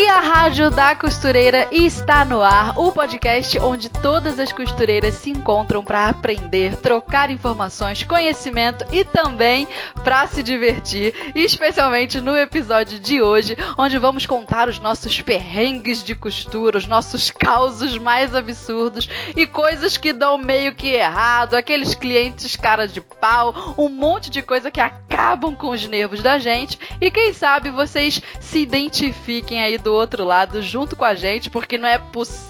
E a Rádio da Costureira está no ar, o podcast onde todas as costureiras se encontram para aprender, trocar informações, conhecimento e também para se divertir, especialmente no episódio de hoje, onde vamos contar os nossos perrengues de costura, os nossos causos mais absurdos e coisas que dão meio que errado, aqueles clientes cara de pau, um monte de coisa que acabam com os nervos da gente e quem sabe vocês se identifiquem aí do do outro lado junto com a gente, porque não é possível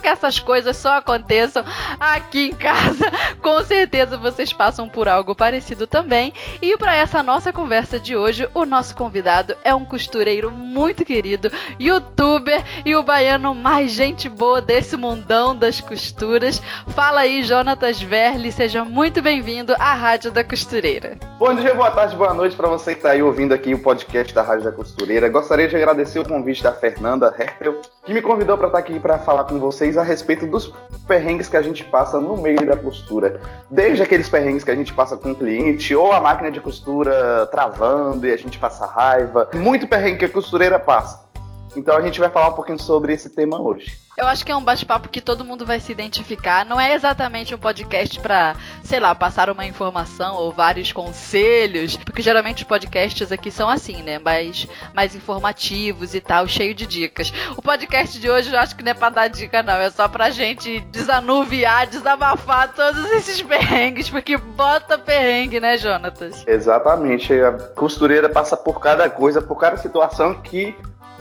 que essas coisas só aconteçam aqui em casa. Com certeza vocês passam por algo parecido também. E para essa nossa conversa de hoje, o nosso convidado é um costureiro muito querido, youtuber e o baiano mais gente boa desse mundão das costuras. Fala aí, Jonatas Verli, seja muito bem-vindo à Rádio da Costureira. Bom dia, boa tarde, boa noite para você que está aí ouvindo aqui o podcast da Rádio da Costureira. Gostaria de agradecer o convite da Fernanda Hertel, que me convidou para estar aqui para falar com vocês a respeito dos perrengues que a gente passa no meio da costura. Desde aqueles perrengues que a gente passa com o cliente, ou a máquina de costura travando e a gente passa raiva. Muito perrengue que a costureira passa. Então a gente vai falar um pouquinho sobre esse tema hoje. Eu acho que é um bate-papo que todo mundo vai se identificar. Não é exatamente um podcast para, sei lá, passar uma informação ou vários conselhos, porque geralmente os podcasts aqui são assim, né? Mais, mais informativos e tal, cheio de dicas. O podcast de hoje eu acho que não é pra dar dica, não. É só pra gente desanuviar, desabafar todos esses perrengues, porque bota perrengue, né, Jonatas? Exatamente. A costureira passa por cada coisa, por cada situação que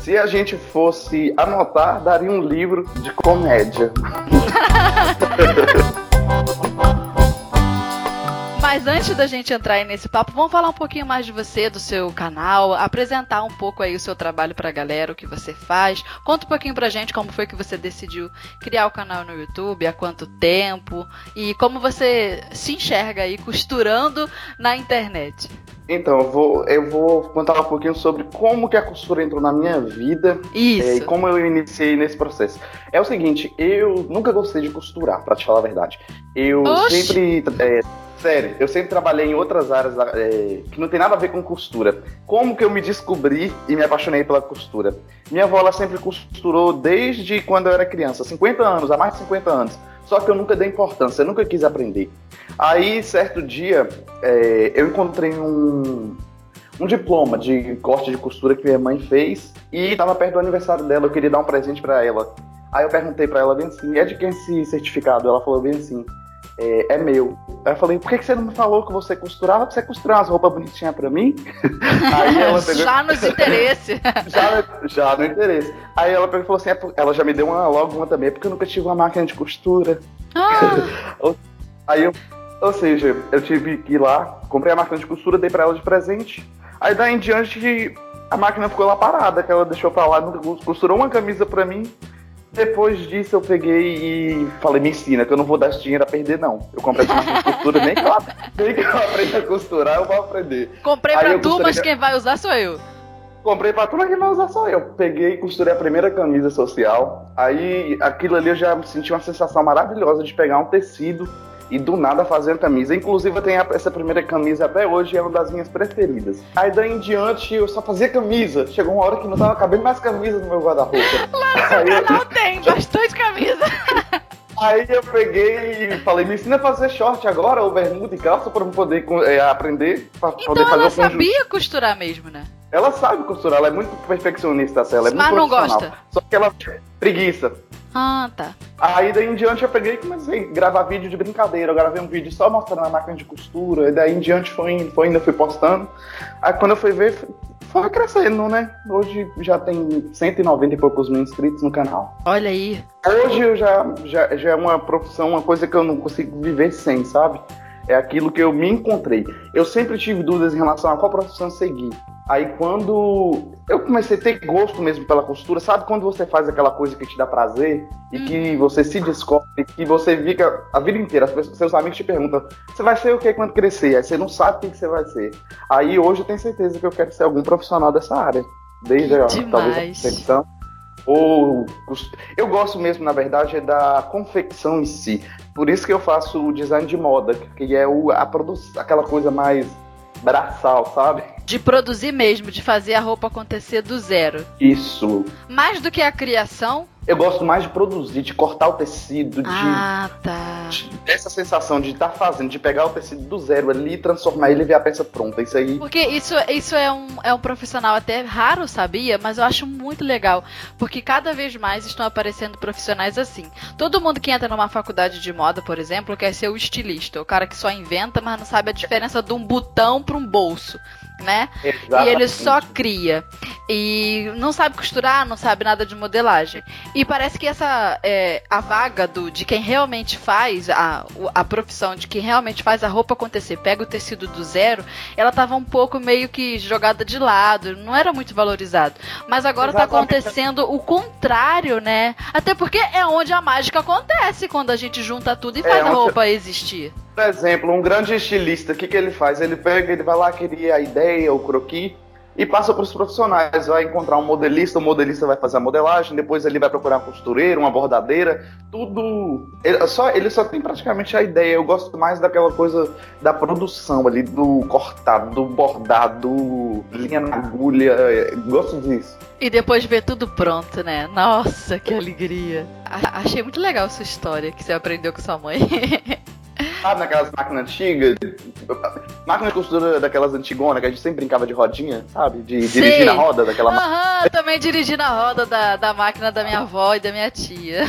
se a gente fosse anotar, daria um livro de comédia. Mas antes da gente entrar aí nesse papo, vamos falar um pouquinho mais de você, do seu canal, apresentar um pouco aí o seu trabalho pra galera, o que você faz. Conta um pouquinho pra gente como foi que você decidiu criar o canal no YouTube, há quanto tempo e como você se enxerga aí costurando na internet. Então, eu vou, eu vou contar um pouquinho sobre como que a costura entrou na minha vida Isso. É, e como eu iniciei nesse processo. É o seguinte, eu nunca gostei de costurar, para te falar a verdade. Eu Oxi. sempre. É, sério, eu sempre trabalhei em outras áreas é, que não tem nada a ver com costura. Como que eu me descobri e me apaixonei pela costura? Minha avó ela sempre costurou desde quando eu era criança, 50 anos, há mais de 50 anos. Só que eu nunca dei importância, eu nunca quis aprender. Aí, certo dia, é, eu encontrei um, um diploma de corte de costura que minha mãe fez e estava perto do aniversário dela, eu queria dar um presente para ela. Aí eu perguntei para ela bem assim, é de quem esse certificado? Ela falou bem assim, é, é meu. Aí eu falei, por que, que você não me falou que você costurava? Pra você costurar umas roupas bonitinhas pra mim? Aí ela pegou... já nos interesse. já, já no interesse. Aí ela pegou e falou assim, é ela já me deu uma, logo uma também, porque eu nunca tive uma máquina de costura. Ah, Aí eu, ou seja, eu tive que ir lá, comprei a máquina de costura, dei pra ela de presente. Aí daí em diante a máquina ficou lá parada, que ela deixou pra lá, costurou uma camisa pra mim. Depois disso eu peguei e falei, me ensina, que eu não vou dar esse dinheiro a perder, não. Eu comprei de costura, nem que eu, nem que eu aprenda a costurar, eu vou aprender. comprei Aí pra tu, gostaria mas quem vai usar sou eu. Comprei pra turma que vai usar só eu. Peguei e costurei a primeira camisa social. Aí aquilo ali eu já senti uma sensação maravilhosa de pegar um tecido e do nada fazer uma camisa. Inclusive eu tenho essa primeira camisa até hoje, é uma das minhas preferidas. Aí daí em diante eu só fazia camisa. Chegou uma hora que não tava cabendo mais camisa no meu guarda-roupa. Aí eu- Não tem, bastante camisa. Aí eu peguei e falei, me ensina a fazer short agora, ou bermuda e calça, pra eu poder é, aprender, pra poder Então fazer ela o conjunto. sabia costurar mesmo, né? Ela sabe costurar, ela é muito perfeccionista, ela é Mas muito não gosta. Só que ela preguiça. Ah, tá. Aí daí em diante eu peguei e comecei a gravar vídeo de brincadeira. Eu gravei um vídeo só mostrando a máquina de costura, e daí em diante foi indo, foi indo, eu fui postando. Aí quando eu fui ver, foi- foi crescendo, né? Hoje já tem 190 e poucos mil inscritos no canal. Olha aí. Hoje eu já, já, já é uma profissão, uma coisa que eu não consigo viver sem, sabe? É aquilo que eu me encontrei. Eu sempre tive dúvidas em relação a qual profissão seguir. Aí quando eu comecei a ter gosto mesmo pela costura, sabe quando você faz aquela coisa que te dá prazer e que uhum. você se descobre, que você fica a vida inteira, pessoas, seus amigos te perguntam, você vai ser o que quando crescer? Aí você não sabe o que você vai ser. Aí hoje eu tenho certeza que eu quero ser algum profissional dessa área. Desde a, talvez a confecção. Ou eu gosto mesmo, na verdade, é da confecção em si. Por isso que eu faço o design de moda, que é o, a aquela coisa mais braçal, sabe? De produzir mesmo, de fazer a roupa acontecer do zero. Isso. Mais do que a criação, eu gosto mais de produzir, de cortar o tecido, de. Ah, tá. De, essa sensação de estar tá fazendo, de pegar o tecido do zero ali, transformar ele e ver a peça pronta. Isso aí. Porque isso, isso é, um, é um profissional até raro, sabia? Mas eu acho muito legal. Porque cada vez mais estão aparecendo profissionais assim. Todo mundo que entra numa faculdade de moda, por exemplo, quer ser o estilista. O cara que só inventa, mas não sabe a diferença de um botão para um bolso né? Exatamente. E ele só cria. E não sabe costurar, não sabe nada de modelagem. E parece que essa é, a vaga do, de quem realmente faz a, a profissão, de quem realmente faz a roupa acontecer, pega o tecido do zero, ela tava um pouco meio que jogada de lado, não era muito valorizado. Mas agora tá Exatamente. tá acontecendo o contrário, né? Até porque é onde a mágica acontece quando a gente junta tudo e é faz é, a roupa existir. Por exemplo, um grande estilista, o que, que ele faz? Ele pega, ele vai lá, cria a ideia, o croquis, e passa para os profissionais. Vai encontrar um modelista, o modelista vai fazer a modelagem, depois ele vai procurar uma costureira, uma bordadeira, tudo. Ele só, ele só tem praticamente a ideia. Eu gosto mais daquela coisa da produção ali, do cortado, do bordado, linha na agulha. Gosto disso. E depois ver tudo pronto, né? Nossa, que alegria. Achei muito legal sua história que você aprendeu com sua mãe. Sabe naquelas máquinas antigas? Máquina de costura daquelas antigonas que a gente sempre brincava de rodinha, sabe? De Sei. dirigir na roda daquela máquina. Aham, eu também dirigi na roda da, da máquina da minha avó e da minha tia.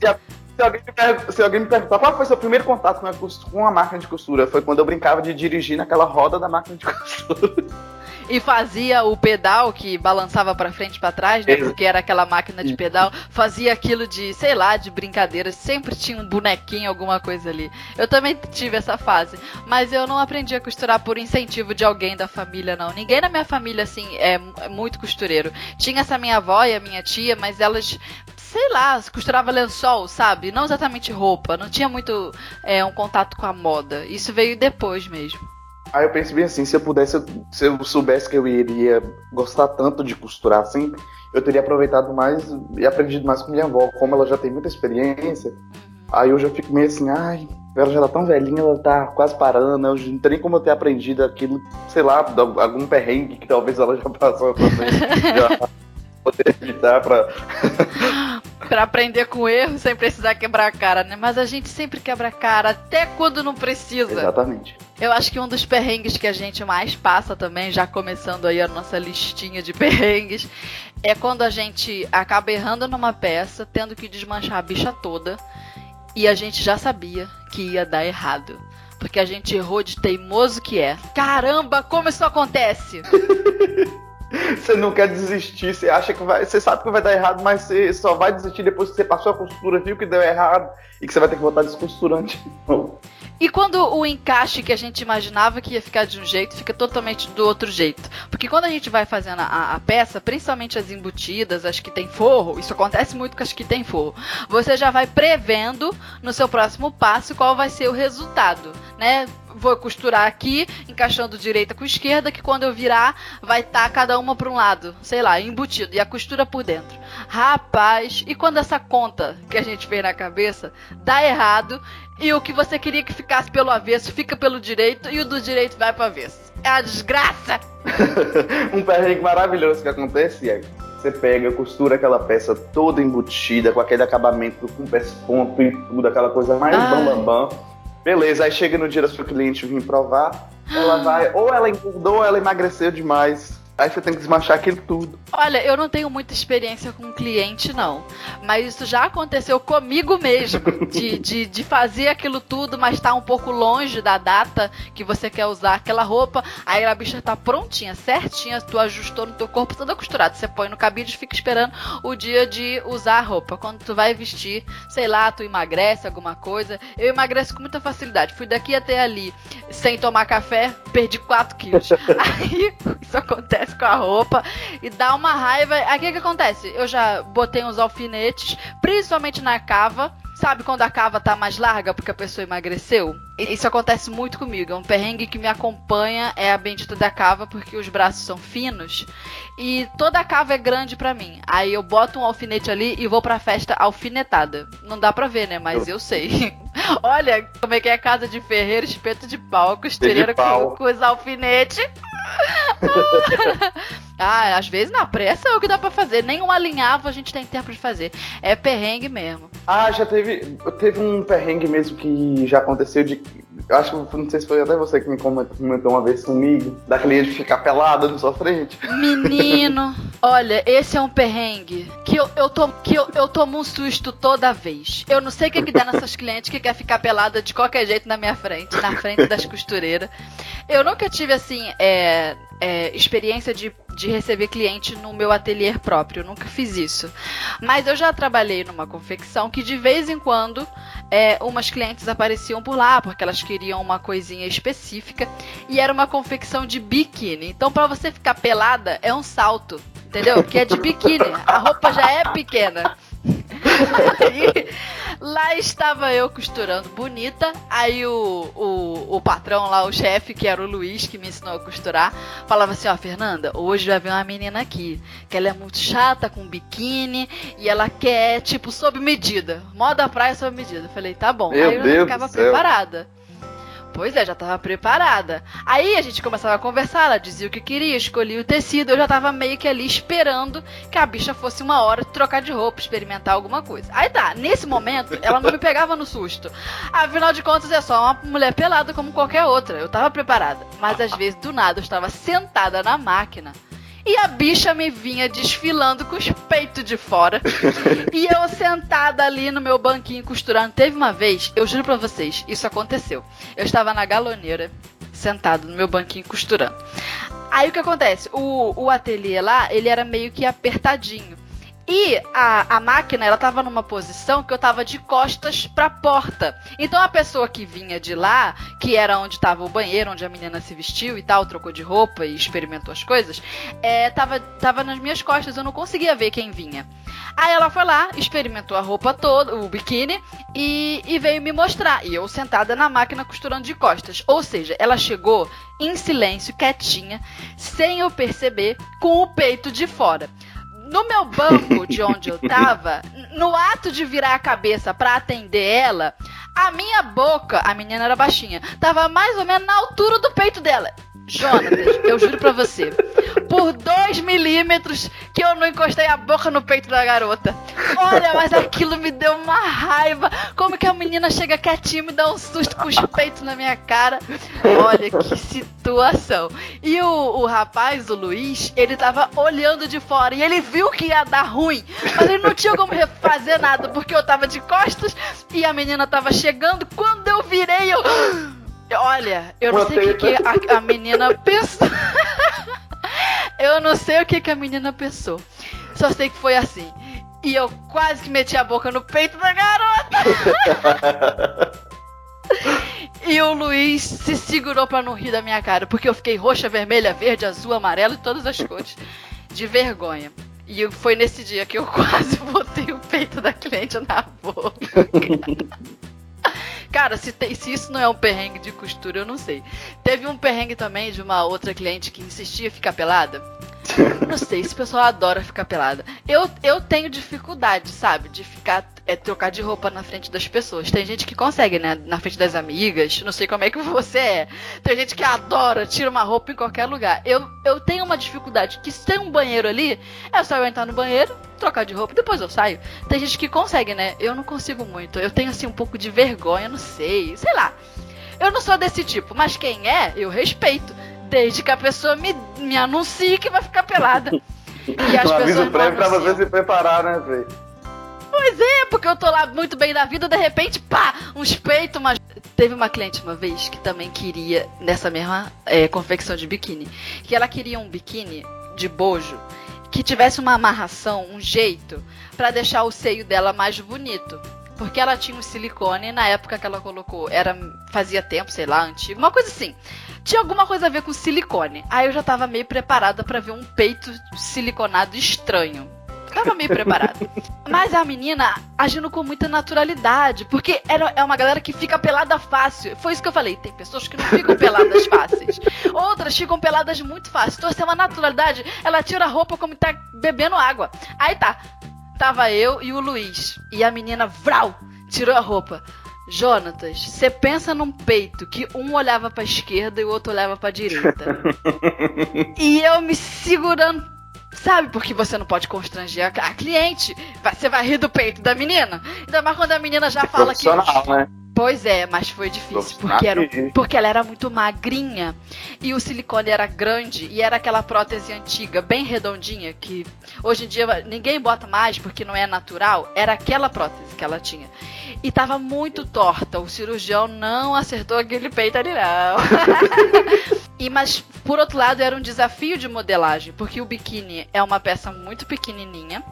Se, a, se, alguém me se alguém me perguntar qual foi seu primeiro contato com a, com a máquina de costura, foi quando eu brincava de dirigir naquela roda da máquina de costura e fazia o pedal que balançava para frente e para trás, né? Porque era aquela máquina de pedal, fazia aquilo de, sei lá, de brincadeira, sempre tinha um bonequinho, alguma coisa ali. Eu também tive essa fase, mas eu não aprendi a costurar por incentivo de alguém da família não. Ninguém na minha família assim é, é muito costureiro. Tinha essa minha avó e a minha tia, mas elas sei lá, costurava lençol, sabe? Não exatamente roupa, não tinha muito é, um contato com a moda. Isso veio depois mesmo. Aí eu pensei bem assim, se eu pudesse, se eu soubesse que eu iria gostar tanto de costurar assim, eu teria aproveitado mais e aprendido mais com minha avó, como ela já tem muita experiência. Aí eu já fico meio assim, ai, ela já tá tão velhinha, ela tá quase parando, eu não tem como eu ter aprendido aquilo, sei lá, algum perrengue que talvez ela já passou também. já poder evitar pra. Pra aprender com erro sem precisar quebrar a cara, né? Mas a gente sempre quebra a cara, até quando não precisa. Exatamente. Eu acho que um dos perrengues que a gente mais passa também, já começando aí a nossa listinha de perrengues, é quando a gente acaba errando numa peça, tendo que desmanchar a bicha toda, e a gente já sabia que ia dar errado. Porque a gente errou de teimoso que é. Caramba, como isso acontece? você não quer desistir, você acha que vai. Você sabe que vai dar errado, mas você só vai desistir depois que você passou a costura, viu que deu errado e que você vai ter que voltar descosturante. E quando o encaixe que a gente imaginava que ia ficar de um jeito, fica totalmente do outro jeito. Porque quando a gente vai fazendo a, a, peça, principalmente as embutidas, as que tem forro, isso acontece muito com as que tem forro, você já vai prevendo no seu próximo passo qual vai ser o resultado, né? Vou costurar aqui, encaixando direita com esquerda, que quando eu virar, vai estar tá cada uma para um lado, sei lá, embutido, e a costura por dentro. Rapaz, e quando essa conta que a gente fez na cabeça dá errado, e o que você queria que ficasse pelo avesso fica pelo direito e o do direito vai para avesso. É a desgraça! um perrengue maravilhoso que acontece é você pega, costura aquela peça toda embutida, com aquele acabamento com ponto e tudo, aquela coisa mais ah. bam, bam, bam. Beleza, aí chega no dia da sua cliente vir provar, ela vai, ou ela engordou ou ela emagreceu demais. Aí você tem que desmanchar aquilo tudo. Olha, eu não tenho muita experiência com cliente, não. Mas isso já aconteceu comigo mesmo. De, de, de fazer aquilo tudo, mas tá um pouco longe da data que você quer usar aquela roupa. Aí a bicha tá prontinha, certinha, tu ajustou no teu corpo toda costurada. Você põe no cabide e fica esperando o dia de usar a roupa. Quando tu vai vestir, sei lá, tu emagrece alguma coisa. Eu emagreço com muita facilidade. Fui daqui até ali sem tomar café, perdi 4 quilos. Aí isso acontece com a roupa e dá uma raiva. Aí o que, que acontece? Eu já botei uns alfinetes, principalmente na cava. Sabe quando a cava tá mais larga porque a pessoa emagreceu? Isso acontece muito comigo. É um perrengue que me acompanha é a bendita da cava porque os braços são finos e toda a cava é grande para mim. Aí eu boto um alfinete ali e vou pra festa alfinetada. Não dá pra ver, né? Mas eu sei. Olha como é que é a casa de ferreiro, espeto de pau, costureira com, com os alfinetes. ah, às vezes na pressa é o que dá pra fazer. Nem um alinhavo a gente tem tempo de fazer. É perrengue mesmo. Ah, já teve. Teve um perrengue mesmo que já aconteceu de. Eu acho que não sei se foi até você que me comentou uma vez comigo, da cliente ficar pelada na sua frente. Menino, olha, esse é um perrengue que eu, eu, tomo, que eu, eu tomo um susto toda vez. Eu não sei o que, que dá nessas clientes que quer ficar pelada de qualquer jeito na minha frente, na frente das costureiras. Eu nunca tive assim, é, é, experiência de, de receber cliente no meu ateliê próprio, nunca fiz isso. Mas eu já trabalhei numa confecção que de vez em quando é, umas clientes apareciam por lá porque elas queriam uma coisinha específica e era uma confecção de biquíni. Então, para você ficar pelada, é um salto, entendeu? Porque é de biquíni, a roupa já é pequena. Aí, lá estava eu costurando bonita. Aí o, o, o patrão lá, o chefe, que era o Luiz, que me ensinou a costurar, falava assim: Ó, Fernanda, hoje vai vir uma menina aqui, que ela é muito chata com biquíni e ela quer, tipo, sob medida. Moda praia sob medida. Eu falei: tá bom. Meu Aí eu Deus ficava preparada. Pois é, já tava preparada. Aí a gente começava a conversar, ela dizia o que queria, escolhia o tecido, eu já tava meio que ali esperando que a bicha fosse uma hora trocar de roupa, experimentar alguma coisa. Aí tá, nesse momento, ela não me pegava no susto. Afinal de contas, é só uma mulher pelada como qualquer outra. Eu tava preparada. Mas às vezes, do nada, eu estava sentada na máquina. E a bicha me vinha desfilando com os peitos de fora. e eu sentada ali no meu banquinho costurando. Teve uma vez, eu juro pra vocês, isso aconteceu. Eu estava na galoneira, sentado no meu banquinho costurando. Aí o que acontece? O, o ateliê lá, ele era meio que apertadinho. E a, a máquina, ela tava numa posição que eu tava de costas pra porta. Então a pessoa que vinha de lá, que era onde tava o banheiro, onde a menina se vestiu e tal, trocou de roupa e experimentou as coisas, é, tava, tava nas minhas costas, eu não conseguia ver quem vinha. Aí ela foi lá, experimentou a roupa toda, o biquíni, e, e veio me mostrar. E eu sentada na máquina costurando de costas. Ou seja, ela chegou em silêncio, quietinha, sem eu perceber, com o peito de fora. No meu banco de onde eu tava, no ato de virar a cabeça pra atender ela, a minha boca, a menina era baixinha, tava mais ou menos na altura do peito dela. Jonas, eu juro pra você, por dois milímetros que eu não encostei a boca no peito da garota. Olha, mas aquilo me deu uma raiva. Como que a menina chega quietinha e me dá um susto com os peitos na minha cara. Olha que situação. E o, o rapaz, o Luiz, ele tava olhando de fora e ele viu que ia dar ruim, mas ele não tinha como fazer nada porque eu tava de costas e a menina tava chegando. Quando eu virei, eu. Olha, eu não sei o que, que a, a menina pensou. eu não sei o que, que a menina pensou. Só sei que foi assim. E eu quase que meti a boca no peito da garota. e o Luiz se segurou pra não rir da minha cara, porque eu fiquei roxa, vermelha, verde, azul, amarelo e todas as cores. De vergonha. E foi nesse dia que eu quase botei o peito da cliente na boca. Cara, se, tem, se, isso não é um perrengue de costura, eu não sei. Teve um perrengue também de uma outra cliente que insistia em ficar pelada. Não sei, esse pessoal adora ficar pelada. Eu, eu tenho dificuldade, sabe? De ficar, é, trocar de roupa na frente das pessoas. Tem gente que consegue, né? Na frente das amigas. Não sei como é que você é. Tem gente que adora, tira uma roupa em qualquer lugar. Eu, eu tenho uma dificuldade que se tem um banheiro ali, é só eu entrar no banheiro, trocar de roupa, depois eu saio. Tem gente que consegue, né? Eu não consigo muito. Eu tenho, assim, um pouco de vergonha, não sei. Sei lá. Eu não sou desse tipo, mas quem é, eu respeito Desde que a pessoa me, me anuncie que vai ficar pelada. E as um aviso prévio pra você se preparar, né, Fê? Pois é, porque eu tô lá muito bem da vida, de repente, pá, uns peitos, mas teve uma cliente uma vez que também queria, nessa mesma é, confecção de biquíni, que ela queria um biquíni de bojo que tivesse uma amarração, um jeito, para deixar o seio dela mais bonito. Porque ela tinha um silicone na época que ela colocou. Era. Fazia tempo, sei lá, antigo. Uma coisa assim. Tinha alguma coisa a ver com silicone. Aí eu já tava meio preparada para ver um peito siliconado estranho. Tava meio preparada. Mas a menina agindo com muita naturalidade. Porque era, é uma galera que fica pelada fácil. Foi isso que eu falei. Tem pessoas que não ficam peladas fáceis. Outras ficam peladas muito fácil. Então, se é uma naturalidade, ela tira a roupa como tá bebendo água. Aí tá tava eu e o Luiz. E a menina, vral, tirou a roupa. Jonatas, você pensa num peito que um olhava pra esquerda e o outro olhava pra direita. e eu me segurando, sabe? Porque você não pode constranger a, a cliente. Você vai rir do peito da menina. Ainda mais quando a menina já fala que. Né? Pois é, mas foi difícil, porque, era, porque ela era muito magrinha e o silicone era grande e era aquela prótese antiga, bem redondinha, que hoje em dia ninguém bota mais porque não é natural. Era aquela prótese que ela tinha. E tava muito torta, o cirurgião não acertou aquele peito ali, não. e, mas, por outro lado, era um desafio de modelagem, porque o biquíni é uma peça muito pequenininha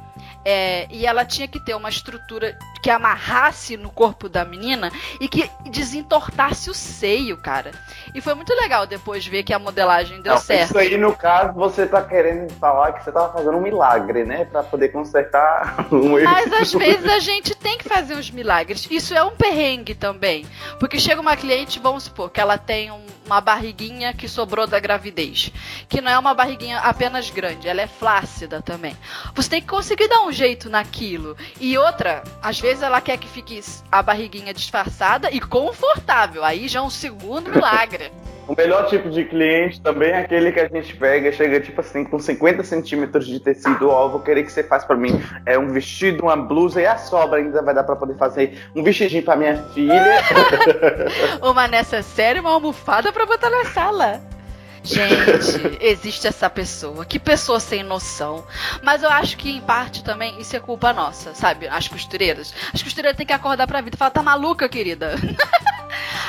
é, e ela tinha que ter uma estrutura que amarrasse no corpo da menina e que desentortasse o seio, cara. E foi muito legal depois ver que a modelagem deu Não, certo. Isso aí, no caso, você tá querendo falar que você tava fazendo um milagre, né? Pra poder consertar um erro. Mas às vezes a gente tem que fazer uns milagres. Isso é um perrengue também. Porque chega uma cliente, vamos supor, que ela tem um, uma barriguinha que sobrou da gravidez. Que não é uma barriguinha apenas grande, ela é flácida também. Você tem que conseguir dar um jeito naquilo. E outra, às vezes ela quer que fique a barriguinha disfarçada e confortável. Aí já é um segundo milagre. O melhor tipo de cliente também é aquele que a gente pega, chega tipo assim, com 50 centímetros de tecido, ó, vou querer que você faça para mim é um vestido, uma blusa e a sobra ainda vai dar para poder fazer um vestidinho para minha filha. uma nessa série, uma almofada para botar na sala. Gente, existe essa pessoa. Que pessoa sem noção. Mas eu acho que, em parte, também, isso é culpa nossa, sabe? As costureiras. As costureiras têm que acordar pra vida e falar: tá maluca, querida?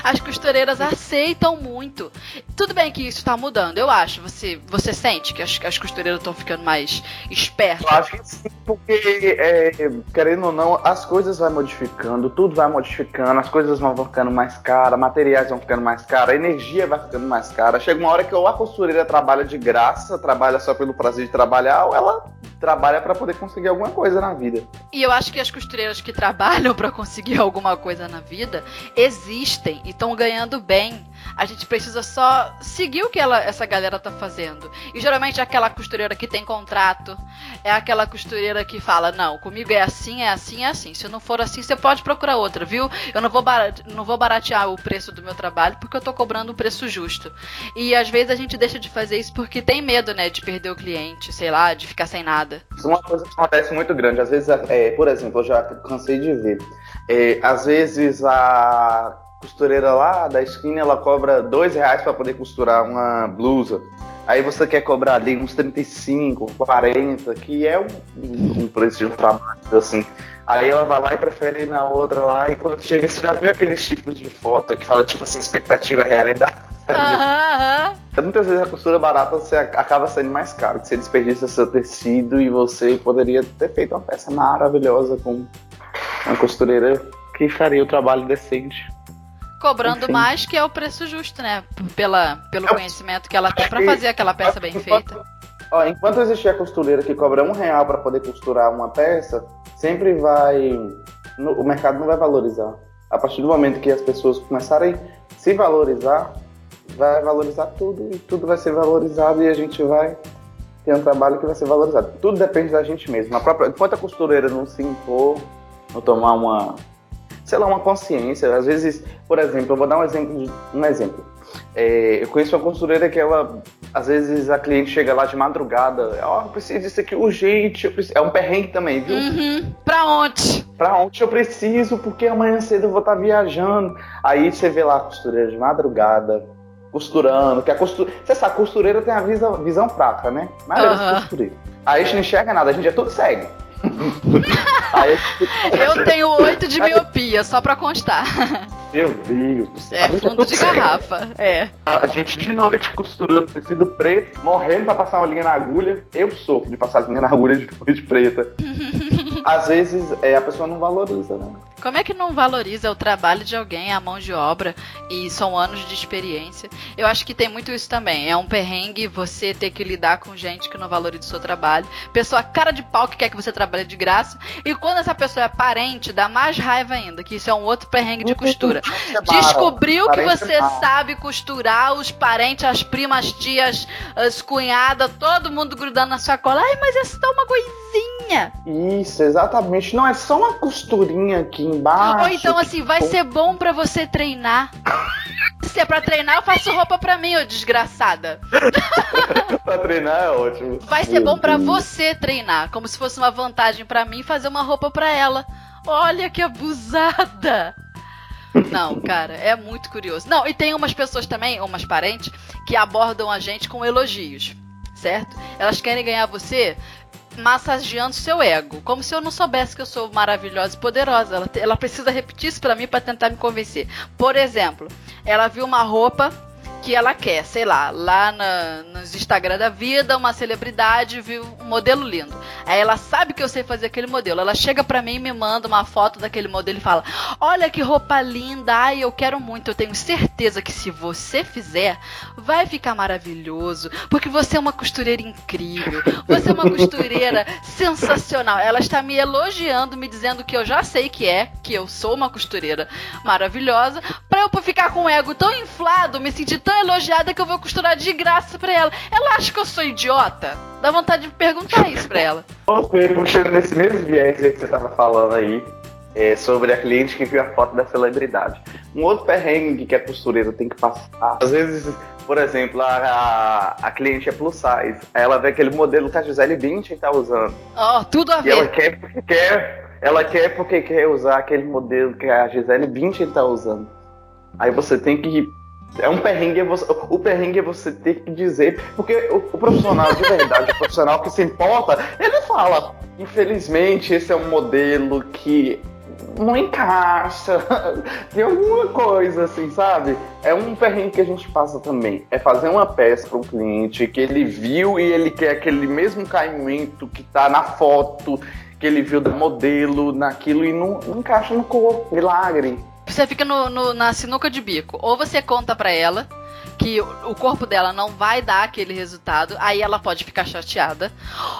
As costureiras aceitam muito. Tudo bem que isso tá mudando, eu acho. Você, você sente que as, as costureiras estão ficando mais espertas? Eu acho que sim, porque, é, querendo ou não, as coisas vão modificando, tudo vai modificando, as coisas vão ficando mais caras, materiais vão ficando mais caros, a energia vai ficando mais cara. Chega uma hora que ou a costureira trabalha de graça, trabalha só pelo prazer de trabalhar, ou ela trabalha para poder conseguir alguma coisa na vida. E eu acho que as costureiras que trabalham para conseguir alguma coisa na vida existem e estão ganhando bem. A gente precisa só seguir o que ela, essa galera tá fazendo. E geralmente é aquela costureira que tem contrato, é aquela costureira que fala: não, comigo é assim, é assim, é assim. Se não for assim, você pode procurar outra, viu? Eu não vou, não vou baratear o preço do meu trabalho porque eu tô cobrando um preço justo. E às vezes a gente deixa de fazer isso porque tem medo, né, de perder o cliente, sei lá, de ficar sem nada. É uma coisa que acontece muito grande. Às vezes, é, por exemplo, eu já cansei de ver. É, às vezes a costureira lá da esquina ela cobra dois reais para poder costurar uma blusa. Aí você quer cobrar ali uns 35, 40, que é um, um preço de um trabalho, assim. Aí ela vai lá e prefere ir na outra lá, e quando chega, você já viu aqueles tipos de foto que fala, tipo assim, expectativa realidade. Uhum, uhum. Muitas vezes a costura barata você acaba sendo mais caro, que você desperdiça seu tecido e você poderia ter feito uma peça maravilhosa com uma costureira que faria o trabalho decente. Cobrando Enfim. mais que é o preço justo, né? Pela, pelo é conhecimento que ela tem para fazer aquela peça bem feita. Ó, enquanto existir a costureira que cobra um real para poder costurar uma peça, sempre vai. No, o mercado não vai valorizar. A partir do momento que as pessoas começarem a se valorizar, vai valorizar tudo e tudo vai ser valorizado e a gente vai ter um trabalho que vai ser valorizado. Tudo depende da gente mesmo. A própria, enquanto a costureira não se impor, não tomar uma, sei lá, uma consciência. Às vezes, por exemplo, eu vou dar um exemplo. Um exemplo. É, eu conheço uma costureira que ela, às vezes a cliente chega lá de madrugada, ó, oh, eu preciso disso aqui urgente, preciso... é um perrengue também, viu? Uhum. Pra onde? Pra onde eu preciso, porque amanhã cedo eu vou estar tá viajando. Aí você vê lá a costureira de madrugada, costurando, que a costura. Você sabe, costureira tem a visão, visão prática, né? Mas uhum. costureira. Aí a gente não enxerga nada, a gente é tudo cego. Eu tenho oito de miopia, só pra constar. Meu Deus. É, fundo de garrafa, é. A gente de noite costurando tecido preto, morrendo pra passar uma linha na agulha. Eu sofro de passar linha na agulha de, de preta. Às vezes é, a pessoa não valoriza, né? Como é que não valoriza o trabalho de alguém, a mão de obra e são anos de experiência? Eu acho que tem muito isso também. É um perrengue você ter que lidar com gente que não valoriza o seu trabalho. Pessoa cara de pau que quer que você trabalhe de graça. E quando essa pessoa é parente, dá mais raiva ainda, que isso é um outro perrengue de costura. Descobriu que você sabe costurar os parentes, as primas, as tias, as cunhadas, todo mundo grudando na sua cola. Ai, mas é só uma coisinha. Isso, exatamente. Não é só uma costurinha aqui embaixo. Ou então, assim, vai ser bom para você treinar. Se é pra treinar, eu faço roupa pra mim, ô desgraçada. pra treinar é ótimo. Vai ser bom para você treinar, como se fosse uma vantagem para mim fazer uma roupa para ela. Olha que abusada. Não, cara, é muito curioso. Não, e tem umas pessoas também, umas parentes, que abordam a gente com elogios, certo? Elas querem ganhar você massageando seu ego, como se eu não soubesse que eu sou maravilhosa e poderosa. Ela, ela precisa repetir isso para mim para tentar me convencer. Por exemplo, ela viu uma roupa que ela quer, sei lá, lá na, nos Instagram da vida, uma celebridade viu um modelo lindo. Aí ela sabe que eu sei fazer aquele modelo. Ela chega pra mim e me manda uma foto daquele modelo e fala: Olha que roupa linda, ai, eu quero muito. Eu tenho certeza que se você fizer, vai ficar maravilhoso. Porque você é uma costureira incrível. Você é uma costureira sensacional. Ela está me elogiando, me dizendo que eu já sei que é, que eu sou uma costureira maravilhosa. Pra eu ficar com o ego tão inflado, me sentir tão elogiada que eu vou costurar de graça pra ela. Ela acha que eu sou idiota? Dá vontade de perguntar isso pra ela. Puxando nesse mesmo viés que você tava falando aí, é, sobre a cliente que viu a foto da celebridade. Um outro perrengue que a costureira tem que passar. Às vezes, por exemplo, a, a, a cliente é plus size. Aí ela vê aquele modelo que a Gisele Bündchen tá usando. Ó, oh, tudo a ver. E ela quer porque quer. Ela quer porque quer usar aquele modelo que a Gisele Bündchen tá usando. Aí você tem que é um perrengue, é você, o perrengue é você ter que dizer, porque o, o profissional de verdade, o profissional que se importa, ele fala, infelizmente esse é um modelo que não encaixa, tem alguma coisa assim, sabe? É um perrengue que a gente passa também. É fazer uma peça para um cliente que ele viu e ele quer aquele mesmo caimento que tá na foto, que ele viu do modelo, naquilo e não, não encaixa no corpo. Milagre você fica no, no, na sinuca de bico. Ou você conta pra ela que o corpo dela não vai dar aquele resultado, aí ela pode ficar chateada.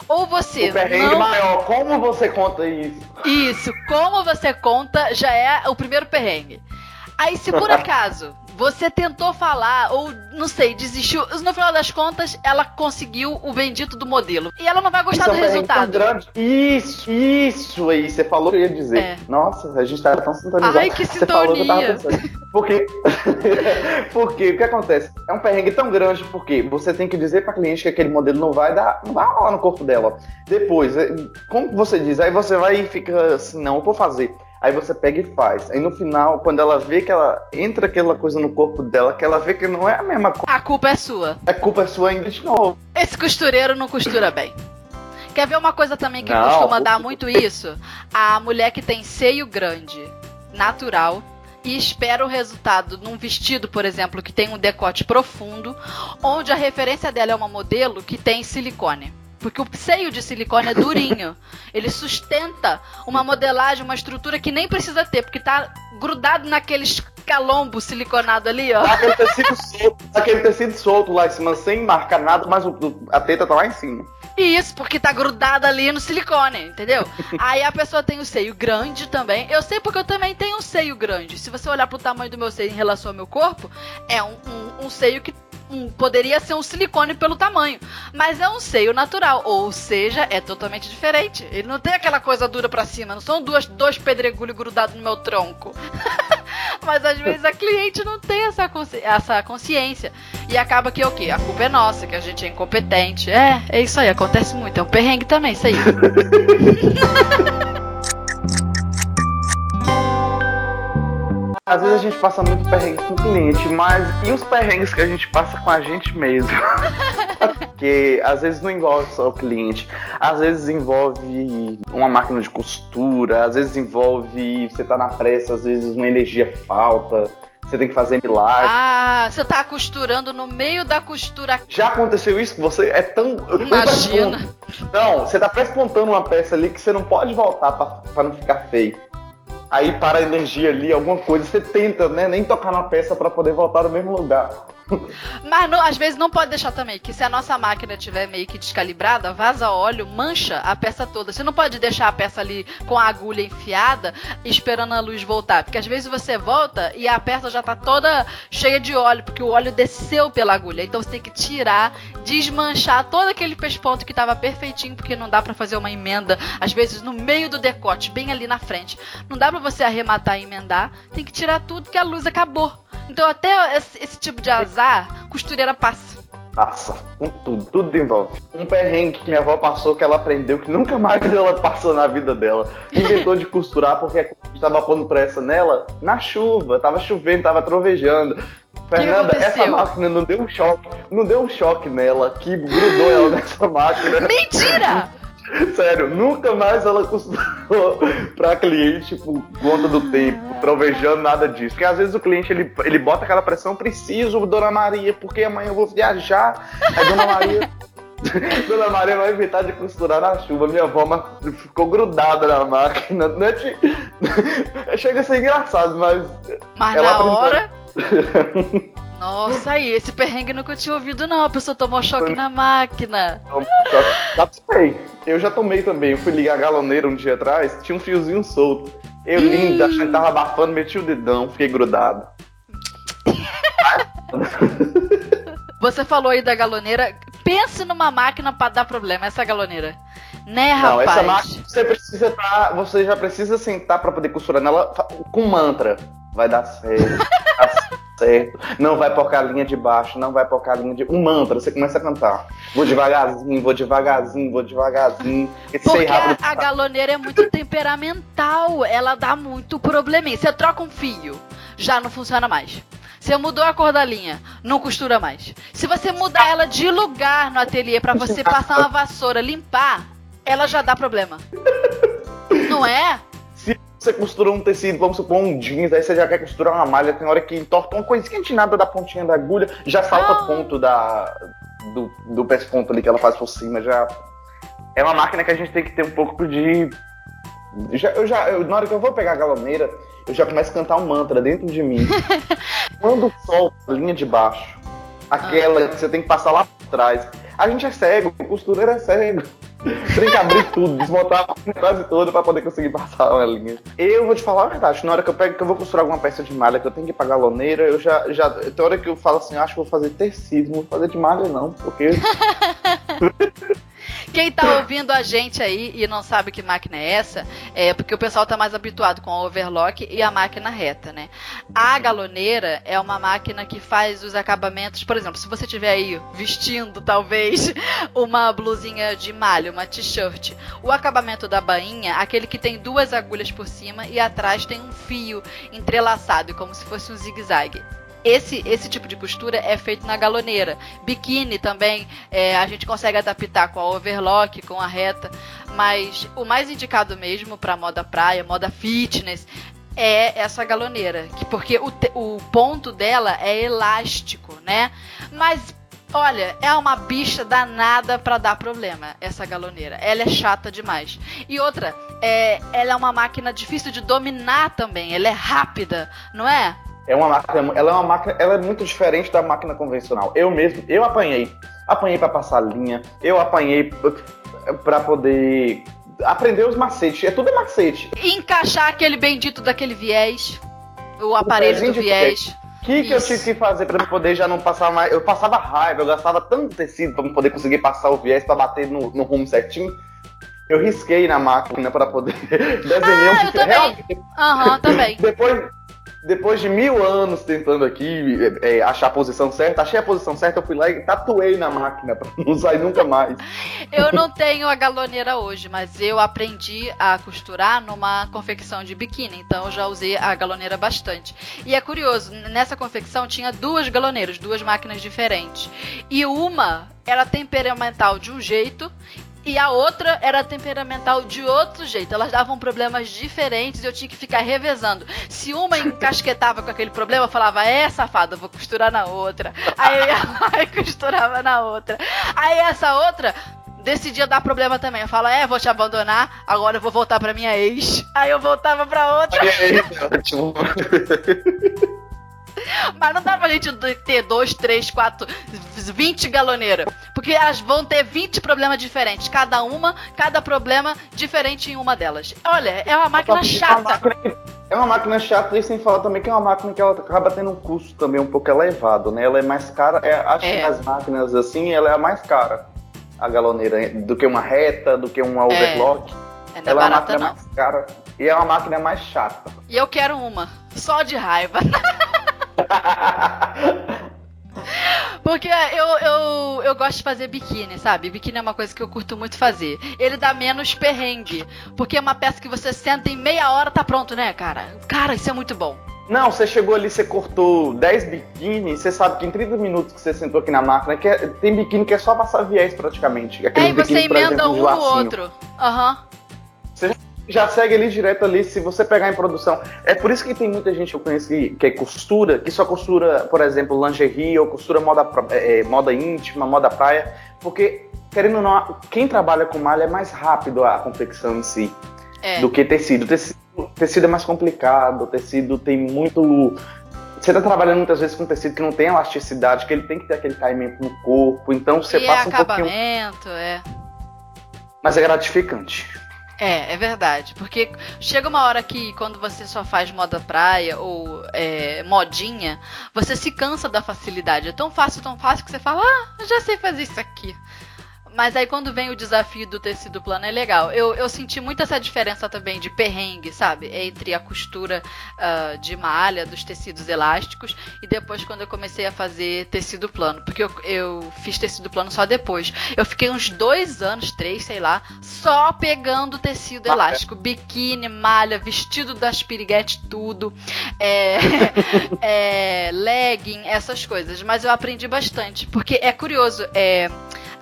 Ou você. O perrengue não... maior, como você conta isso? Isso, como você conta já é o primeiro perrengue. Aí, se por acaso você tentou falar, ou não sei, desistiu. No final das contas, ela conseguiu o bendito do modelo. E ela não vai gostar isso do é resultado. Grande. Isso, isso aí. Você falou que eu ia dizer. É. Nossa, a gente tá tão sintonizado. Ai, que sintonia. Você falou que eu tava pensando. Porque, porque o que acontece? É um perrengue tão grande porque você tem que dizer pra cliente que aquele modelo não vai dar, não vai rolar no corpo dela. Depois, é, como você diz? Aí você vai e fica assim, não, eu vou fazer. Aí você pega e faz. Aí no final, quando ela vê que ela entra aquela coisa no corpo dela, que ela vê que não é a mesma coisa. A culpa é sua. A culpa é sua ainda de novo. Esse costureiro não costura bem. Quer ver uma coisa também que não, costuma dar muito isso? A mulher que tem seio grande, natural, e espera o resultado num vestido, por exemplo, que tem um decote profundo, onde a referência dela é uma modelo que tem silicone. Porque o seio de silicone é durinho. Ele sustenta uma modelagem, uma estrutura que nem precisa ter, porque tá grudado naqueles calombo siliconado ali, ó. Tá aquele tecido solto, tá aquele tecido solto lá em cima, sem marcar nada, mas a teta tá lá em cima. Isso, porque tá grudada ali no silicone, entendeu? Aí a pessoa tem o seio grande também. Eu sei porque eu também tenho um seio grande. Se você olhar pro tamanho do meu seio em relação ao meu corpo, é um, um, um seio que um, poderia ser um silicone pelo tamanho, mas é um seio natural, ou seja, é totalmente diferente. Ele não tem aquela coisa dura para cima, não são duas, dois pedregulhos grudados no meu tronco. mas às vezes a cliente não tem essa, consci essa consciência. E acaba que o quê? A culpa é nossa, que a gente é incompetente. É, é isso aí, acontece muito. É um perrengue também, isso aí. Às vezes a gente passa muito perrengue com o cliente, mas e os perrengues que a gente passa com a gente mesmo? Porque às vezes não envolve só o cliente, às vezes envolve uma máquina de costura, às vezes envolve você tá na pressa, às vezes uma energia falta você tem que fazer milagre. Ah, você tá costurando no meio da costura. Já aconteceu isso com você? É tão. Imagina. Não, você tá prespontando uma peça ali que você não pode voltar pra não ficar feio aí para a energia ali, alguma coisa, você tenta, né, nem tocar na peça para poder voltar no mesmo lugar. Mas não, às vezes não pode deixar também, que se a nossa máquina estiver meio que descalibrada, vaza óleo, mancha a peça toda. Você não pode deixar a peça ali com a agulha enfiada, esperando a luz voltar. Porque às vezes você volta e a peça já tá toda cheia de óleo, porque o óleo desceu pela agulha. Então você tem que tirar, desmanchar todo aquele pesponto que tava perfeitinho, porque não dá para fazer uma emenda, às vezes no meio do decote, bem ali na frente. Não dá para você arrematar e emendar, tem que tirar tudo que a luz acabou. Então até esse, esse tipo de azar, costureira passa. Passa, com tudo, tudo envolve. Um perrengue que minha avó passou que ela aprendeu que nunca mais ela passou na vida dela. Inventou de costurar porque estava pondo pressa nela na chuva, tava chovendo, tava trovejando. Fernanda, essa máquina não deu um choque, não deu um choque nela, que grudou ela nessa máquina. Mentira! Sério, nunca mais ela costurou pra cliente por conta do tempo, trovejando, nada disso. Porque às vezes o cliente ele, ele bota aquela pressão, preciso, Dona Maria, porque amanhã eu vou viajar. Aí Dona Maria. Dona Maria vai evitar de costurar na chuva. Minha avó ficou grudada na máquina. Não é de... Chega a ser engraçado, mas. Mas na hora. Nossa, aí, esse perrengue nunca tinha ouvido, não. A pessoa tomou choque na máquina. Eu já tomei também. Eu fui ligar a galoneira um dia atrás, tinha um fiozinho solto. Eu lindo, achando que tava abafando, meti o dedão, fiquei grudado. Você falou aí da galoneira. Pense numa máquina para dar problema, essa galoneira. Né, rapaz? Não, essa máquina você precisa tá, você já precisa sentar para poder costurar nela com mantra. Vai dar certo. certo? Não vai tocar a linha de baixo, não vai tocar a linha de. Um mantra, você começa a cantar. Vou devagarzinho, vou devagarzinho, vou devagarzinho. Porque rápido... a galoneira é muito temperamental, ela dá muito probleminha. Você troca um fio, já não funciona mais. Você mudou a cor da linha, não costura mais. Se você mudar ela de lugar no ateliê para você passar uma vassoura, limpar, ela já dá problema. Não é? Você costurou um tecido, vamos supor, um jeans, aí você já quer costurar uma malha, tem hora que entorta uma coisinha de nada da pontinha da agulha, já salta ah. ponto da, do, do pesponto ali que ela faz por cima, já. É uma máquina que a gente tem que ter um pouco de. Já, eu já, eu, na hora que eu vou pegar a galoneira, eu já começo a cantar um mantra dentro de mim. Quando solta a linha de baixo, aquela ah. que você tem que passar lá por trás, a gente é cego, o costureiro é cego. Tem que abrir tudo, desmontar quase toda para poder conseguir passar uma linha. Eu vou te falar a verdade, na hora que eu pego que eu vou costurar alguma peça de malha que eu tenho que pagar loneira, eu já, já. Tem hora que eu falo assim, acho que vou fazer tecido, não vou fazer de malha não, porque. Quem tá ouvindo a gente aí e não sabe que máquina é essa, é porque o pessoal tá mais habituado com a overlock e a máquina reta, né? A galoneira é uma máquina que faz os acabamentos, por exemplo, se você tiver aí vestindo talvez uma blusinha de malha, uma t-shirt, o acabamento da bainha, aquele que tem duas agulhas por cima e atrás tem um fio entrelaçado, como se fosse um zigue-zague esse, esse tipo de costura é feito na galoneira. Biquíni também é, a gente consegue adaptar com a overlock, com a reta, mas o mais indicado mesmo para moda praia, moda fitness, é essa galoneira, que porque o, o ponto dela é elástico, né? Mas Olha, é uma bicha danada para dar problema, essa galoneira. Ela é chata demais. E outra, é, ela é uma máquina difícil de dominar também. Ela é rápida, não é? É uma máquina, ela é uma máquina, ela é muito diferente da máquina convencional. Eu mesmo, eu apanhei, apanhei para passar linha, eu apanhei para poder aprender os macetes. É tudo é macete. Encaixar aquele bendito daquele viés, o aparelho o do viés. O que, que eu tive que fazer para poder já não passar mais? Eu passava raiva, eu gastava tanto tecido para poder conseguir passar o viés para bater no, no rumo certinho. Eu risquei na máquina para poder desenhar ah, um eu também. Aham, uhum, também. Depois, depois de mil anos tentando aqui é, achar a posição certa, achei a posição certa, eu fui lá e tatuei na máquina pra não sair nunca mais. Eu não tenho a galoneira hoje, mas eu aprendi a costurar numa confecção de biquíni, então eu já usei a galoneira bastante. E é curioso, nessa confecção tinha duas galoneiras, duas máquinas diferentes. E uma era temperamental de um jeito e a outra era temperamental de outro jeito. Elas davam problemas diferentes e eu tinha que ficar revezando. Se uma encasquetava com aquele problema, eu falava, é safada, vou costurar na outra. Aí eu costurava na outra. Aí essa outra decidia dar problema também. Eu falo, é, vou te abandonar, agora eu vou voltar pra minha ex. Aí eu voltava pra outra. É. Mas não dá pra gente ter dois, três, quatro, vinte galoneiras. Porque elas vão ter 20 problemas diferentes. Cada uma, cada problema diferente em uma delas. Olha, é uma máquina chata. É uma máquina chata e sem falar também que é uma máquina que ela acaba tendo um custo também um pouco elevado, né? Ela é mais cara. É, acho é. que as máquinas assim, ela é a mais cara. A galoneira, do que uma reta, do que uma é. overclock. É. ela é uma máquina não. mais cara e é uma máquina mais chata. E eu quero uma, só de raiva. Porque eu, eu, eu gosto de fazer biquíni, sabe? Biquíni é uma coisa que eu curto muito fazer. Ele dá menos perrengue. Porque é uma peça que você senta em meia hora, tá pronto, né, cara? Cara, isso é muito bom. Não, você chegou ali, você cortou 10 biquíni, você sabe que em 30 minutos que você sentou aqui na máquina, que é, tem biquíni que é só passar viés praticamente. Aquele é, e você emenda exemplo, um no outro. Aham. Uhum já segue ali direto ali, se você pegar em produção. É por isso que tem muita gente que eu conheço que, que é costura, que só costura, por exemplo, lingerie ou costura moda, é, é, moda íntima, moda praia, porque, querendo ou não, quem trabalha com malha é mais rápido a confecção em si é. do que tecido. tecido. Tecido é mais complicado, tecido tem muito. Você está trabalhando muitas vezes com tecido que não tem elasticidade, que ele tem que ter aquele caimento no corpo, então você e passa é um acabamento, pouquinho. é. Mas é gratificante. É, é verdade. Porque chega uma hora que quando você só faz moda praia ou é, modinha, você se cansa da facilidade. É tão fácil, tão fácil que você fala, ah, já sei fazer isso aqui. Mas aí quando vem o desafio do tecido plano é legal. Eu, eu senti muito essa diferença também de perrengue, sabe? Entre a costura uh, de malha dos tecidos elásticos e depois quando eu comecei a fazer tecido plano. Porque eu, eu fiz tecido plano só depois. Eu fiquei uns dois anos, três, sei lá, só pegando tecido ah, elástico. Biquíni, malha, vestido das piriguetes, tudo. É, é, legging, essas coisas. Mas eu aprendi bastante. Porque é curioso, é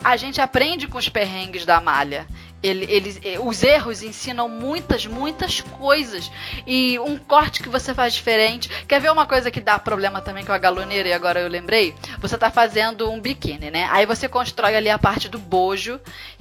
a gente aprende com os perrengues da malha. Ele, eles, eh, os erros ensinam muitas, muitas coisas. E um corte que você faz diferente. Quer ver uma coisa que dá problema também com a galoneira? E agora eu lembrei. Você está fazendo um biquíni, né? Aí você constrói ali a parte do bojo,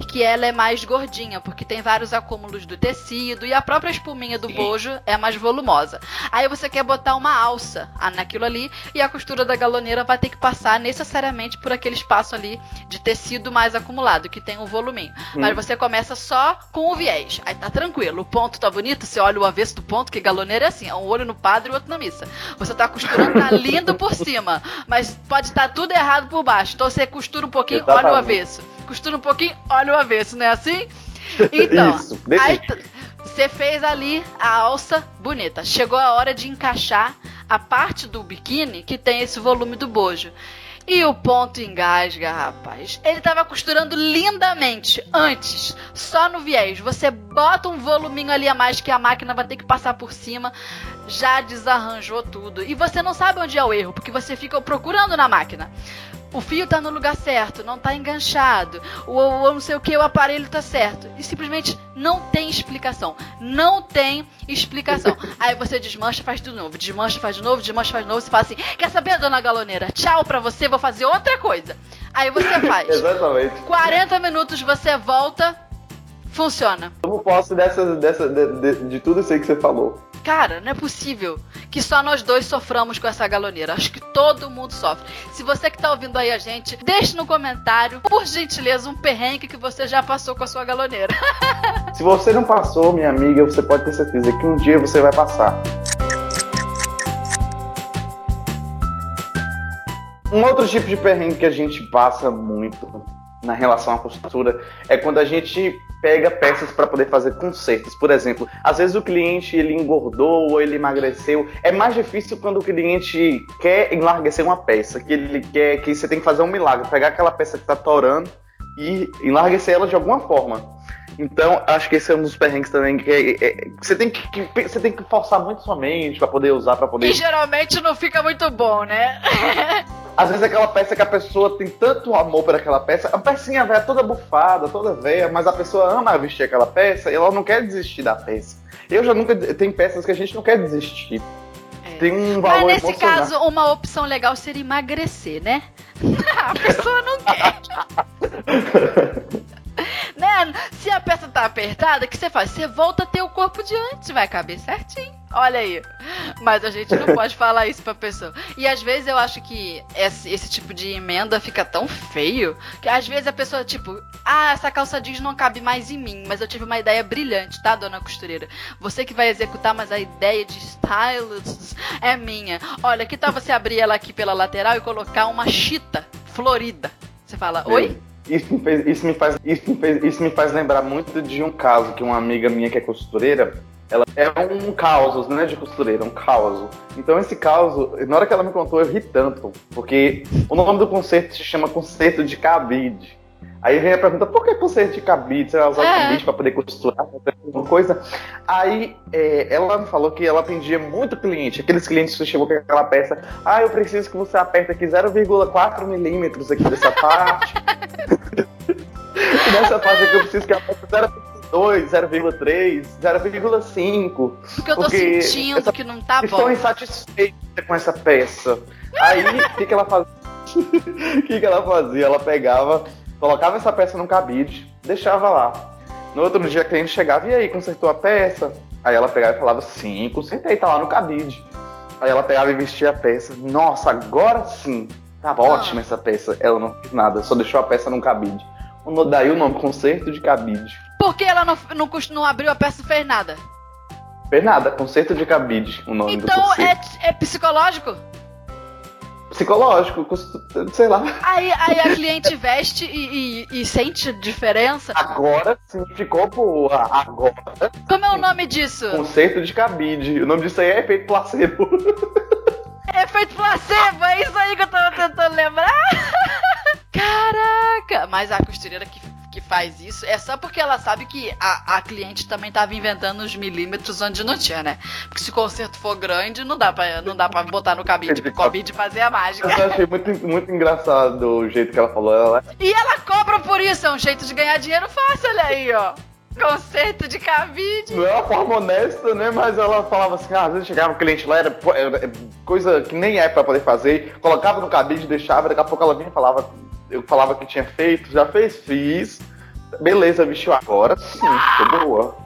que ela é mais gordinha, porque tem vários acúmulos do tecido e a própria espuminha do Sim. bojo é mais volumosa. Aí você quer botar uma alça naquilo ali e a costura da galoneira vai ter que passar necessariamente por aquele espaço ali de tecido mais acumulado, que tem um voluminho. Hum. Mas você começa só com o viés. Aí tá tranquilo. O ponto tá bonito, você olha o avesso do ponto, que galoneira é assim, é um olho no padre e outro na missa. Você tá costurando, tá lindo por cima, mas pode estar tá tudo errado por baixo. Então você costura um pouquinho, Exatamente. olha o avesso. Costura um pouquinho, olha o avesso, não é assim? Então, Isso, aí você fez ali a alça bonita. Chegou a hora de encaixar a parte do biquíni que tem esse volume do bojo. E o ponto engasga, rapaz. Ele tava costurando lindamente antes, só no viés. Você bota um voluminho ali a mais que a máquina vai ter que passar por cima, já desarranjou tudo. E você não sabe onde é o erro, porque você fica procurando na máquina o fio tá no lugar certo, não tá enganchado, ou, não sei o que, o aparelho tá certo. E simplesmente não tem explicação. Não tem explicação. Aí você desmancha, faz de novo, desmancha, faz de novo, desmancha, faz de novo. Você fala assim: quer saber, dona galoneira? Tchau pra você, vou fazer outra coisa. Aí você faz. Exatamente. 40 minutos você volta, funciona. Como posso dessa, dessa, de, de, de tudo isso aí que você falou? Cara, não é possível que só nós dois soframos com essa galoneira. Acho que todo mundo sofre. Se você que tá ouvindo aí a gente, deixe no comentário, por gentileza, um perrengue que você já passou com a sua galoneira. Se você não passou, minha amiga, você pode ter certeza que um dia você vai passar. Um outro tipo de perrengue que a gente passa muito na relação à costura é quando a gente pega peças para poder fazer consertos. Por exemplo, às vezes o cliente ele engordou ou ele emagreceu. É mais difícil quando o cliente quer enlarguecer uma peça, que ele quer que você tem que fazer um milagre, pegar aquela peça que está torando e enlarguecer ela de alguma forma. Então, acho que esse é um dos perrengues também que, é, é, você, tem que, que, você tem que forçar muito sua mente para poder usar, para poder. E geralmente não fica muito bom, né? Às vezes aquela peça que a pessoa tem tanto amor por aquela peça, a pecinha velha toda bufada, toda velha, mas a pessoa ama vestir aquela peça e ela não quer desistir da peça. Eu já nunca. Tem peças que a gente não quer desistir. É. Tem um valor Mas nesse emocional. caso, uma opção legal seria emagrecer, né? a pessoa não quer. né? Se a peça tá apertada, o que você faz? Você volta a ter o corpo de antes, vai caber certinho. Olha aí. Mas a gente não pode falar isso pra pessoa. E às vezes eu acho que esse, esse, tipo de emenda fica tão feio que às vezes a pessoa, tipo, ah, essa calça jeans não cabe mais em mim, mas eu tive uma ideia brilhante, tá, dona costureira? Você que vai executar, mas a ideia de stylus é minha. Olha, que tal você abrir ela aqui pela lateral e colocar uma chita florida? Você fala, oi? Isso me, fez, isso, me faz, isso, me fez, isso me faz lembrar muito de um caso que uma amiga minha que é costureira, ela é um caos, não é de costureira, um caos. Então esse caos, na hora que ela me contou, eu ri tanto, porque o nome do concerto se chama Concerto de Cabide. Aí vem a pergunta, por que conserto de cabide? Você vai usar é. cabide para poder costurar, alguma coisa? Aí é, ela me falou que ela atendia muito cliente, aqueles clientes que chegou com aquela peça, ah, eu preciso que você aperte aqui 0,4 milímetros aqui dessa parte. nessa parte aqui eu preciso que aperte 0,2, 0,3, 0,5. Porque eu tô porque sentindo essa... que não tá bom. Estou insatisfeita com essa peça. Aí, o que, que ela fazia? O que, que ela fazia? Ela pegava colocava essa peça no cabide, deixava lá. No outro dia a cliente chegava, e aí, consertou a peça? Aí ela pegava e falava, sim, consertei, tá lá no cabide. Aí ela pegava e vestia a peça. Nossa, agora sim, tava ah. ótima essa peça. Ela não fez nada, só deixou a peça no cabide. Daí o nome, conserto de cabide. Por que ela não, não, não abriu a peça e fez nada? Fez nada, conserto de cabide, o nome então, do. Então é, é psicológico? psicológico, sei lá. Aí, aí a cliente veste e, e, e, sente diferença? Agora sim, ficou boa. Agora. Como é o nome disso? Conceito de cabide. O nome disso aí é efeito placebo. Efeito placebo, é isso aí que eu tava tentando lembrar. Caraca! Mas a costureira que que faz isso é só porque ela sabe que a, a cliente também tava inventando os milímetros onde não tinha, né? Porque se o concerto for grande, não dá pra, não dá pra botar no cabide pro Covid fazer a mágica. Eu achei muito, muito engraçado o jeito que ela falou. Ela... E ela cobra por isso, é um jeito de ganhar dinheiro fácil, olha aí, ó. Conceito de cabide. Não é uma forma honesta, né? Mas ela falava assim, ah, às vezes chegava um cliente lá, era, era coisa que nem é pra poder fazer, colocava no cabide, deixava, daqui a pouco ela vinha e falava, eu falava que tinha feito, já fez, fiz. Beleza, vestiu agora sim, tô boa.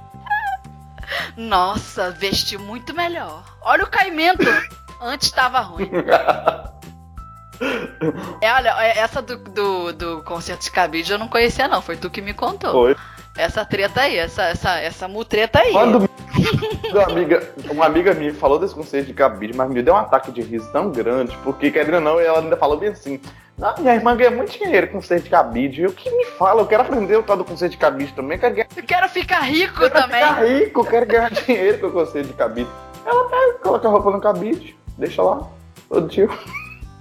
Nossa, vestiu muito melhor. Olha o caimento. Antes estava ruim. É, olha, é, essa do, do, do concerto de cabide eu não conhecia, não. Foi tu que me contou. Foi. Essa treta aí, essa, essa, essa mutreta aí. Quando uma amiga, uma amiga minha falou desse concerto de cabide, mas me deu um ataque de riso tão grande, porque, querendo ou não, ela ainda falou bem assim: ah, minha irmã ganha muito dinheiro com conceito de cabide. O que me fala? Eu quero aprender o tal do conceito de cabide também. Quero, ganhar... eu quero ficar rico quero também. Ficar rico, quero ganhar dinheiro com o conceito de cabide. Ela pega, coloca a roupa no cabide, deixa lá, todo dia.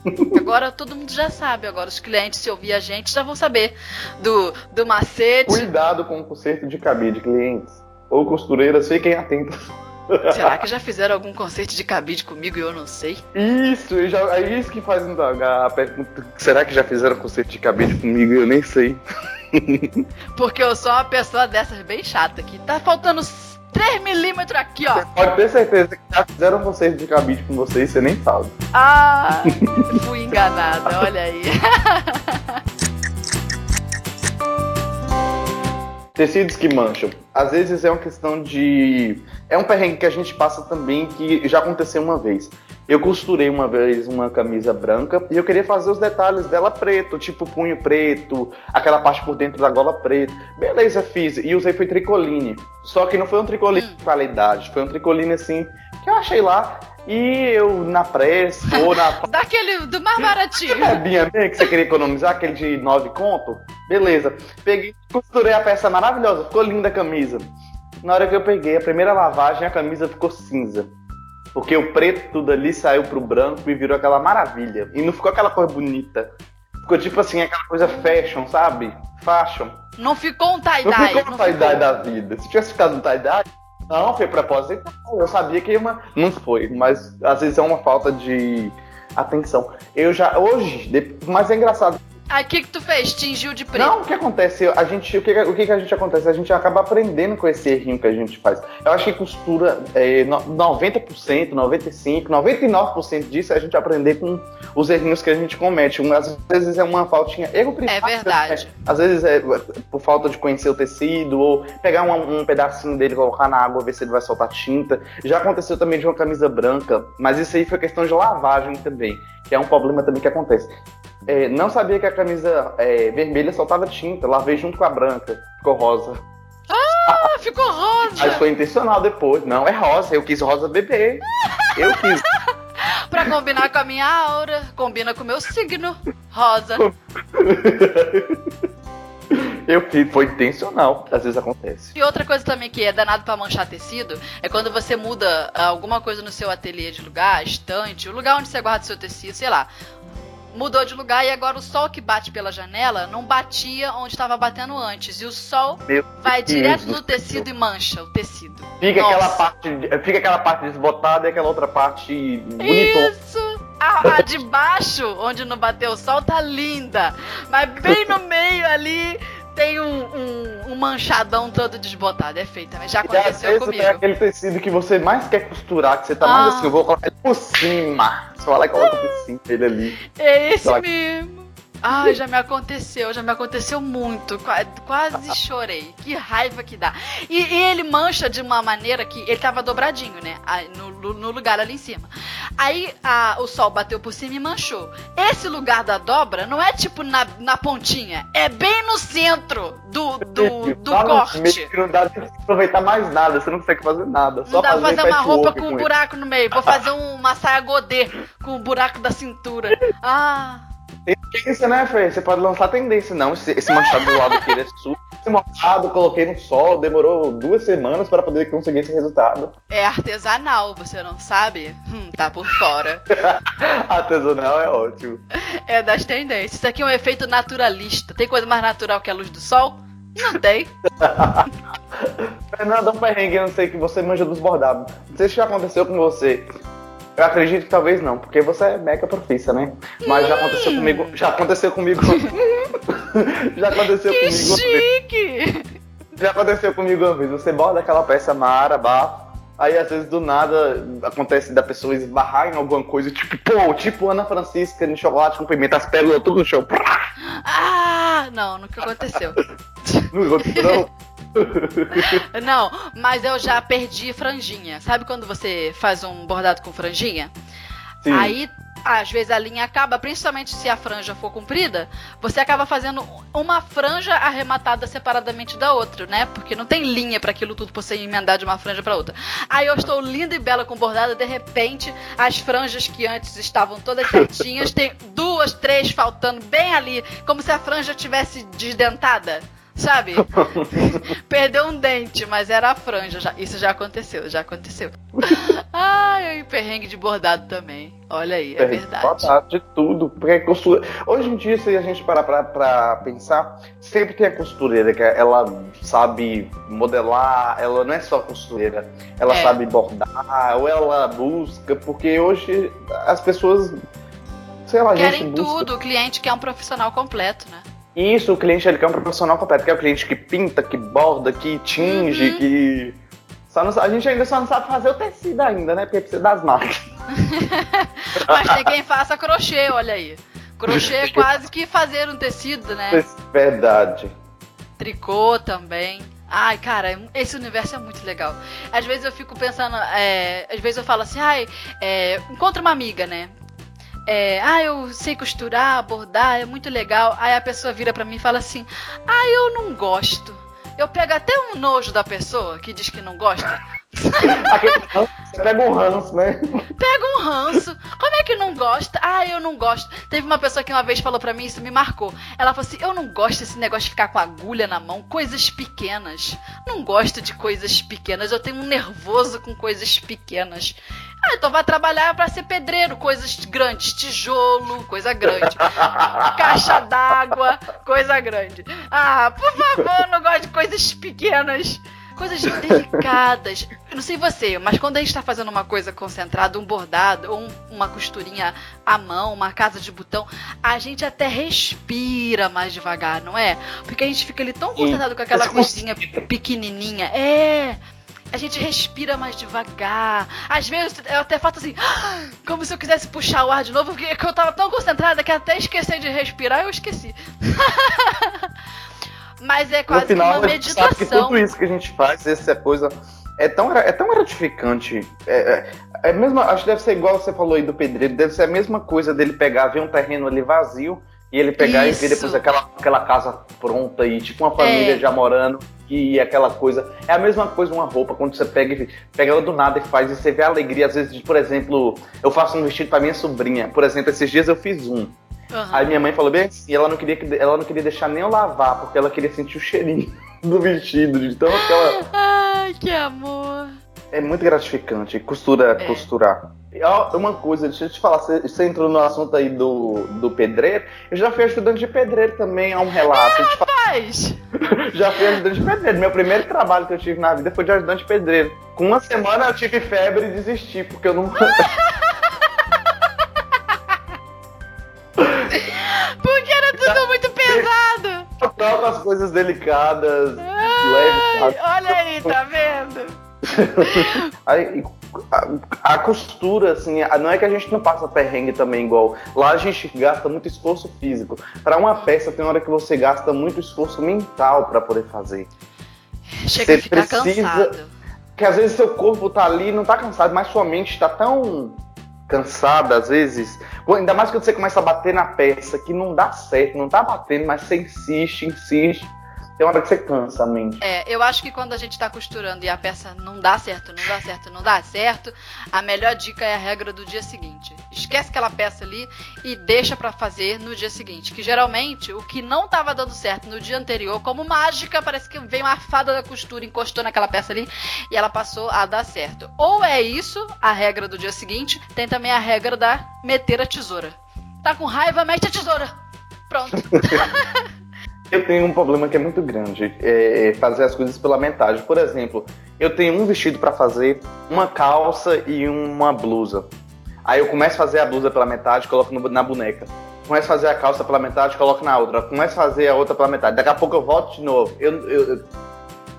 Agora todo mundo já sabe. Agora os clientes, se ouvir a gente, já vão saber do, do macete. Cuidado com o conceito de cabide, clientes. Ou costureiras, fiquem atentos. Será que já fizeram algum conceito de cabide comigo e eu não sei? Isso, já, é isso que faz a pergunta. Será que já fizeram conceito de cabide comigo e eu nem sei? Porque eu sou uma pessoa dessas bem chata que tá faltando 3 milímetros aqui, ó. Você pode ter certeza que já fizeram conceito de cabide com você e você nem sabe. Ah, fui enganada, olha aí. Tecidos que mancham. Às vezes é uma questão de. É um perrengue que a gente passa também, que já aconteceu uma vez. Eu costurei uma vez uma camisa branca e eu queria fazer os detalhes dela preto, tipo punho preto, aquela parte por dentro da gola preta. Beleza, fiz. E usei foi tricoline. Só que não foi um tricoline hum. de qualidade, foi um tricoline assim que eu achei lá. E eu na pressa ou na. Daquele do mais baratinho. Sabia que você queria economizar, aquele de 9 conto? Beleza. Peguei, costurei a peça maravilhosa, ficou linda a camisa. Na hora que eu peguei a primeira lavagem, a camisa ficou cinza. Porque o preto tudo ali saiu pro branco e virou aquela maravilha. E não ficou aquela cor bonita. Ficou tipo assim, aquela coisa fashion, sabe? Fashion. Não ficou um tie-dye. Não ficou um tie-dye da vida. Se tivesse ficado um tie-dye, não, foi propósito. Eu sabia que uma... não foi, mas às vezes é uma falta de atenção. Eu já, hoje, mas é engraçado, Aí o que, que tu fez? Tingiu de preto? Não, o que acontece? A gente, o que, o que, que a gente acontece? A gente acaba aprendendo com esse errinho que a gente faz. Eu acho que costura é, 90%, 95%, 99% disso é a gente aprender com os errinhos que a gente comete. Às vezes é uma faltinha erro primário. É verdade. Né? Às vezes é por falta de conhecer o tecido, ou pegar um, um pedacinho dele, colocar na água, ver se ele vai soltar tinta. Já aconteceu também de uma camisa branca, mas isso aí foi questão de lavagem também, que é um problema também que acontece. É, não sabia que a camisa é, vermelha soltava tinta. Lavei junto com a branca. Ficou rosa. Ah, ficou rosa! Mas foi intencional depois. Não, é rosa. Eu quis rosa bebê. Eu quis. pra combinar com a minha aura. Combina com o meu signo. Rosa. Eu fiz, foi intencional, às vezes acontece. E outra coisa também que é danado para manchar tecido é quando você muda alguma coisa no seu ateliê de lugar, estante, o lugar onde você guarda seu tecido, sei lá mudou de lugar e agora o sol que bate pela janela não batia onde estava batendo antes. E o sol Meu vai Deus direto no tecido e mancha o tecido. Fica aquela parte, fica aquela parte desbotada e aquela outra parte bonitona. Isso! A, a de baixo, onde não bateu o sol, tá linda. Mas bem no meio ali tem um, um, um, manchadão todo desbotado. É feito, mas já aconteceu comigo. Tem aquele tecido que você mais quer costurar, que você tá ah. mais assim, eu vou colocar ele por cima. Você vai lá e coloca por cima ele ali. É esse mesmo. Ai, já me aconteceu, já me aconteceu muito. Quase chorei. Que raiva que dá. E, e, ele mancha de uma maneira que ele tava dobradinho, né? No, no lugar ali em cima. Aí a, o sol bateu por cima e manchou. Esse lugar da dobra não é tipo na, na pontinha, é bem no centro do, do, do corte. Não dá pra aproveitar mais nada, você não consegue fazer nada. Só não dá pra fazer uma roupa com um buraco no meio. Vou fazer uma saia godê com o um buraco da cintura. Ah. Tendência, né, Fê? Você pode lançar tendência, não. Esse, esse manchado do lado aqui é sujo. Esse manchado, coloquei no sol, demorou duas semanas para poder conseguir esse resultado. É artesanal, você não sabe? Hum, tá por fora. artesanal é ótimo. É das tendências. Isso aqui é um efeito naturalista. Tem coisa mais natural que a luz do sol? Não tem. Fernanda, um perrengue, eu não sei que você manja dos bordados. Não sei se já aconteceu com você. Eu acredito que talvez não, porque você é mega profissa, né? Mas já aconteceu comigo. Já aconteceu comigo. já aconteceu que comigo. Chique! Já aconteceu comigo uma vez. Você borda aquela peça marabá. Aí às vezes do nada acontece da pessoa esbarrar em alguma coisa, tipo, pô, tipo Ana Francisca de chocolate com pimenta, as pérolas tudo no chão. Ah, não, nunca aconteceu. não aconteceu, não? Não, mas eu já perdi franjinha. Sabe quando você faz um bordado com franjinha? Sim. Aí, às vezes a linha acaba, principalmente se a franja for comprida, você acaba fazendo uma franja arrematada separadamente da outra, né? Porque não tem linha para aquilo tudo você emendar de uma franja para outra. Aí eu estou linda e bela com bordado, de repente, as franjas que antes estavam todas certinhas, tem duas, três faltando bem ali, como se a franja tivesse desdentada. Sabe? Perdeu um dente, mas era a franja. Já, isso já aconteceu, já aconteceu. Ai, perrengue de bordado também. Olha aí, é verdade. Bordado de tudo. Porque costura. Hoje em dia, se a gente parar pra, pra pensar, sempre tem a costureira que ela sabe modelar, ela não é só costureira, ela é. sabe bordar, ou ela busca, porque hoje as pessoas. Sei lá, Querem tudo, o cliente quer um profissional completo, né? Isso, o cliente ele quer um profissional completo, que é o cliente que pinta, que borda, que tinge, uhum. que. Só não, a gente ainda só não sabe fazer o tecido ainda, né? Porque precisa das máquinas. Mas tem quem faça crochê, olha aí. Crochê é quase que fazer um tecido, né? Verdade. Tricô também. Ai, cara, esse universo é muito legal. Às vezes eu fico pensando, é, às vezes eu falo assim, ai, é, encontra uma amiga, né? É, ah, eu sei costurar, bordar, é muito legal. Aí a pessoa vira para mim e fala assim: ah, eu não gosto. eu pego até um nojo da pessoa que diz que não gosta. Você pega um ranço, né? Pega um ranço. Como é que não gosta? Ah, eu não gosto. Teve uma pessoa que uma vez falou pra mim, isso me marcou. Ela falou assim: Eu não gosto desse negócio de ficar com agulha na mão, coisas pequenas. Não gosto de coisas pequenas. Eu tenho um nervoso com coisas pequenas. Ah, então vai trabalhar para ser pedreiro, coisas grandes, tijolo, coisa grande. Caixa d'água, coisa grande. Ah, por favor, não gosto de coisas pequenas. Coisas delicadas. Eu não sei você, mas quando a gente tá fazendo uma coisa concentrada, um bordado, ou um, uma costurinha à mão, uma casa de botão, a gente até respira mais devagar, não é? Porque a gente fica ali tão concentrado com aquela coisinha pequenininha. É a gente respira mais devagar. Às vezes eu até faço assim, como se eu quisesse puxar o ar de novo, porque eu tava tão concentrada que até esqueci de respirar, eu esqueci. Mas é quase final, uma meditação. Sabe que tudo isso que a gente faz, essa coisa é tão, é tão gratificante. É, é, é mesmo, acho que deve ser igual você falou aí do pedreiro, deve ser a mesma coisa dele pegar, ver um terreno ali vazio e ele pegar Isso. e ver depois aquela, aquela casa pronta e tipo uma família é. já morando e aquela coisa. É a mesma coisa uma roupa, quando você pega, pega ela do nada e faz, e você vê a alegria, às vezes, de, por exemplo, eu faço um vestido para minha sobrinha. Por exemplo, esses dias eu fiz um. Uhum. Aí minha mãe falou bem assim, ela não queria que ela não queria deixar nem eu lavar, porque ela queria sentir o cheirinho do vestido, de tão aquela. Ai, que amor. É muito gratificante costura, é. costurar. Uma coisa, deixa eu te falar, você, você, entrou no assunto aí do, do pedreiro. Eu já fui ajudante de pedreiro também, é um relato. É, rapaz! já fui ajudante de pedreiro. Meu primeiro trabalho que eu tive na vida foi de ajudante de pedreiro. Com uma semana eu tive febre e desisti, porque eu não. porque era tudo muito pesado! Eu as coisas delicadas. Ai, olha aí, tá vendo? Aí, a, a, costura, assim, não é que a gente não passa perrengue também igual. Lá a gente gasta muito esforço físico. Para uma peça, tem hora que você gasta muito esforço mental para poder fazer. Chega você a ficar precisa, cansado. Que às vezes seu corpo tá ali, não tá cansado, mas sua mente está tão cansada às vezes. Ainda mais quando você começa a bater na peça, que não dá certo, não tá batendo, mas você insiste, insiste tem hora que você cansa a mente. É, eu acho que quando a gente tá costurando e a peça não dá certo, não dá certo, não dá certo, a melhor dica é a regra do dia seguinte. Esquece aquela peça ali e deixa para fazer no dia seguinte. Que geralmente o que não tava dando certo no dia anterior, como mágica, parece que veio uma fada da costura, encostou naquela peça ali e ela passou a dar certo. Ou é isso, a regra do dia seguinte, tem também a regra da meter a tesoura. Tá com raiva, mete a tesoura. Pronto. Eu tenho um problema que é muito grande, é fazer as coisas pela metade. Por exemplo, eu tenho um vestido para fazer, uma calça e uma blusa. Aí eu começo a fazer a blusa pela metade, coloco na boneca. Começo a fazer a calça pela metade, coloco na outra. Começo a fazer a outra pela metade. Daqui a pouco eu volto de novo. Eu, eu, eu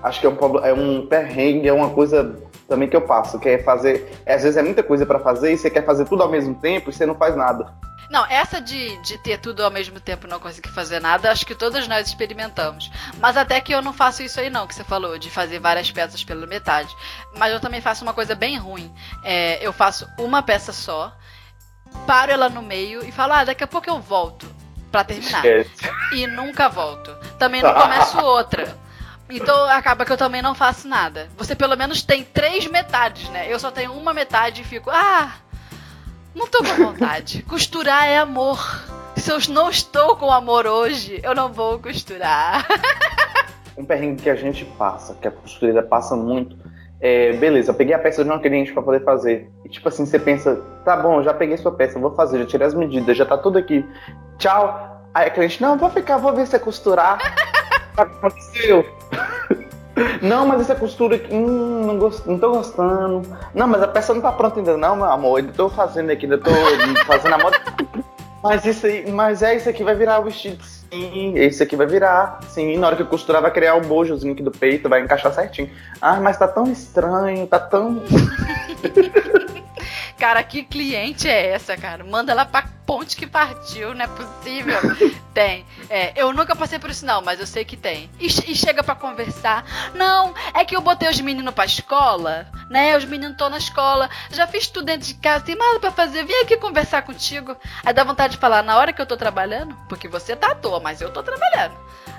acho que é um, é um perrengue, é uma coisa também que eu passo, que é fazer. Às vezes é muita coisa para fazer e você quer fazer tudo ao mesmo tempo e você não faz nada. Não, essa de, de ter tudo ao mesmo tempo e não conseguir fazer nada, acho que todos nós experimentamos. Mas até que eu não faço isso aí não, que você falou, de fazer várias peças pela metade. Mas eu também faço uma coisa bem ruim. É, eu faço uma peça só, paro ela no meio e falo, ah, daqui a pouco eu volto para terminar. Esquece. E nunca volto. Também não começo outra. Então acaba que eu também não faço nada. Você pelo menos tem três metades, né? Eu só tenho uma metade e fico, ah, não tô com vontade. Costurar é amor. Se eu não estou com amor hoje, eu não vou costurar. um perrengue que a gente passa, que a costureira passa muito. É, beleza, peguei a peça de uma cliente para poder fazer. E tipo assim, você pensa, tá bom, já peguei sua peça, vou fazer, já tirei as medidas, já tá tudo aqui. Tchau. Aí a cliente, não, vou ficar, vou ver se é costurar. o que aconteceu? Não, mas essa costura aqui, hum, não, gost, não tô gostando. Não, mas a peça não tá pronta ainda, não, meu amor. Ainda tô fazendo aqui, ainda tô fazendo a moda. Mas isso aí, mas é isso aqui vai virar o vestido. Sim, esse aqui vai virar. Sim, na hora que costurar vai criar o um bojozinho aqui do peito, vai encaixar certinho. Ah, mas tá tão estranho, tá tão. cara, que cliente é essa, cara? Manda ela pra ponte que partiu, não é possível. tem. É, eu nunca passei por isso, não, mas eu sei que tem. E, e chega para conversar. Não, é que eu botei os meninos pra escola, né? Os meninos estão na escola. Já fiz tudo dentro de casa, tem nada para fazer. Vim aqui conversar contigo. Aí dá vontade de falar na hora que eu tô trabalhando, porque você tá à toa, mas eu tô trabalhando.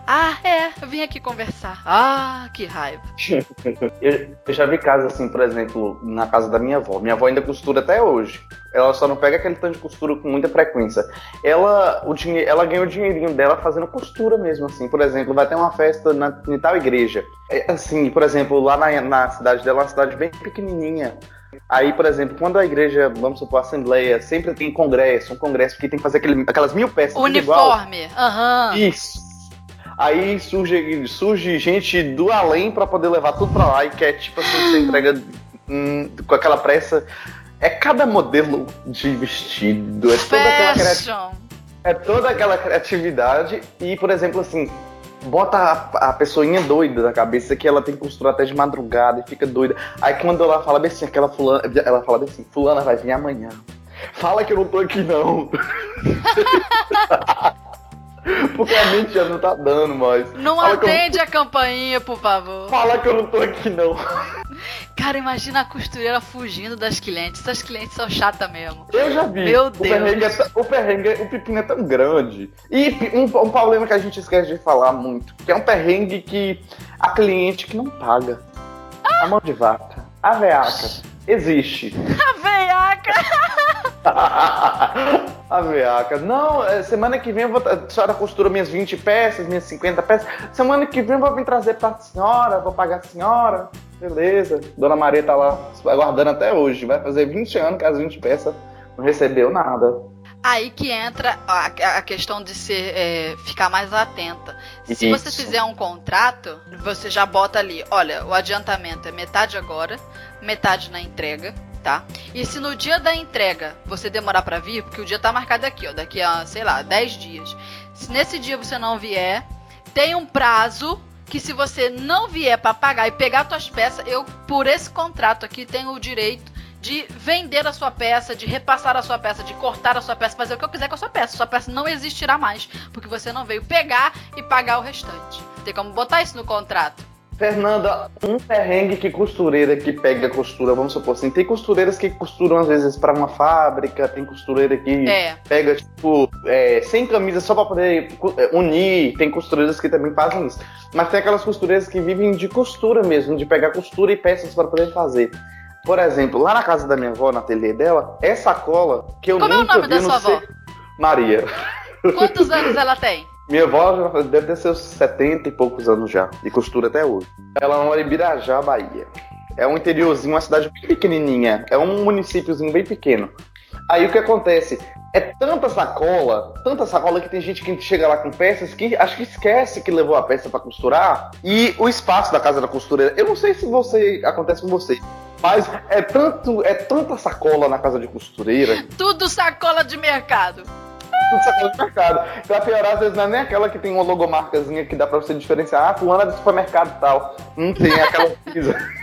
Ah, é, eu vim aqui conversar. Ah, que raiva. eu, eu, já vi casos assim, por exemplo, na casa da minha avó. Minha avó ainda costura até hoje. Ela só não pega aquele tanto de costura com muita frequência. Ela, o dinhe, ela ganhou o dinheirinho dela fazendo costura mesmo, assim. Por exemplo, vai ter uma festa na, em tal igreja. É, assim, por exemplo, lá na, na cidade dela, é uma cidade bem pequenininha. Aí, por exemplo, quando a igreja, vamos supor, a assembleia, sempre tem congresso, um congresso que tem que fazer aquele, aquelas mil peças. Uniforme, aham. Uhum. Isso. Aí surge, surge gente do além para poder levar tudo para lá e quer, tipo assim, você entrega hum, com aquela pressa. É cada modelo de vestido, é toda aquela é toda aquela criatividade e, por exemplo, assim, bota a, a pessoinha doida na cabeça que ela tem que costurar até de madrugada e fica doida. Aí quando ela fala bem assim, aquela fulana, ela fala bem assim, fulana vai vir amanhã. Fala que eu não tô aqui não. Porque a mente já não tá dando mais. Não Fala atende a campainha, por favor. Fala que eu não tô aqui, não. Cara, imagina a costureira fugindo das clientes. Essas clientes são chatas mesmo. Eu já vi. Meu o Deus. Perrengue é, o perrengue, o pepino é tão grande. E um, um problema que a gente esquece de falar muito, que é um perrengue que a cliente que não paga. Ah. A mão de vaca. A veaca. Existe. A veaca! a veaca. Não, é, semana que vem eu vou. A senhora costura minhas 20 peças, minhas 50 peças. Semana que vem eu vou vir trazer pra senhora, vou pagar a senhora. Beleza. Dona Maria tá lá aguardando até hoje. Vai fazer 20 anos que as 20 peças não recebeu nada. Aí que entra a, a questão de ser, é, ficar mais atenta. Se Isso. você fizer um contrato, você já bota ali, olha, o adiantamento é metade agora, metade na entrega tá? E se no dia da entrega você demorar para vir, porque o dia tá marcado aqui, ó, daqui a, sei lá, 10 dias. Se nesse dia você não vier, tem um prazo que se você não vier para pagar e pegar suas peças, eu por esse contrato aqui tenho o direito de vender a sua peça, de repassar a sua peça, de cortar a sua peça, fazer o que eu quiser com a sua peça. Sua peça não existirá mais, porque você não veio pegar e pagar o restante. Tem como botar isso no contrato? Fernanda, um perrengue que costureira que pega costura, vamos supor assim, tem costureiras que costuram às vezes para uma fábrica, tem costureira que é. pega, tipo, é, sem camisa só para poder é, unir, tem costureiras que também fazem isso. Mas tem aquelas costureiras que vivem de costura mesmo, de pegar costura e peças para poder fazer. Por exemplo, lá na casa da minha avó, na ateliê dela, essa cola que eu Como nunca é o nome vi da sua avó? Maria. Quantos anos ela tem? Minha avó deve ter seus 70 e poucos anos já, e costura até hoje. Ela mora em Birajá, Bahia. É um interiorzinho, uma cidade bem pequenininha. É um municípiozinho bem pequeno. Aí o que acontece? É tanta sacola, tanta sacola que tem gente que chega lá com peças que acho que esquece que levou a peça para costurar. E o espaço da casa da costureira, eu não sei se você acontece com você, mas é tanto, é tanta sacola na casa de costureira. Tudo sacola de mercado tudo sacola de mercado. Pra piorar, às vezes não é nem aquela que tem uma logomarcazinha que dá pra você diferenciar. Ah, fulana é do supermercado e tal. Não tem aquela coisa.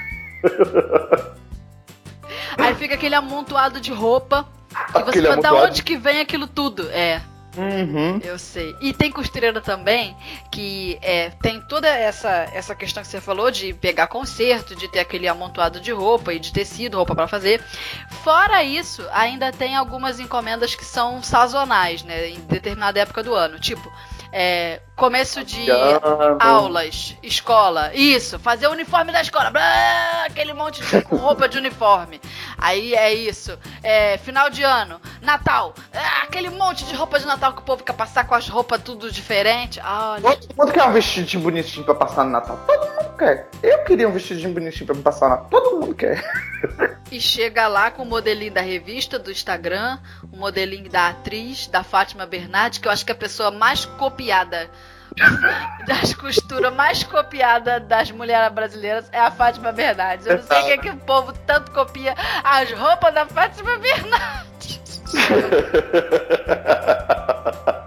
Aí fica aquele amontoado de roupa. E você fala, da onde que vem aquilo tudo? É. Uhum. Eu sei. E tem costureira também que é, tem toda essa, essa questão que você falou de pegar conserto, de ter aquele amontoado de roupa e de tecido, roupa para fazer. Fora isso, ainda tem algumas encomendas que são sazonais, né? Em determinada época do ano. Tipo, é, começo de aulas, escola, isso, fazer o uniforme da escola, blá, aquele monte de roupa de uniforme. Aí é isso. É, final de ano, Natal, ah, aquele monte de roupa de Natal que o povo quer passar com as roupas tudo diferente. Olha. Todo mundo quer um vestidinho bonitinho pra passar no Natal. Todo mundo quer. Eu queria um vestidinho bonitinho pra me passar no Natal. Todo mundo quer. E chega lá com o modelinho da revista, do Instagram, o modelinho da atriz, da Fátima Bernardi, que eu acho que é a pessoa mais copiada das costuras mais copiada das mulheres brasileiras é a Fátima Bernardes. Eu não sei o que, é que o povo tanto copia as roupas da Fátima Bernardes.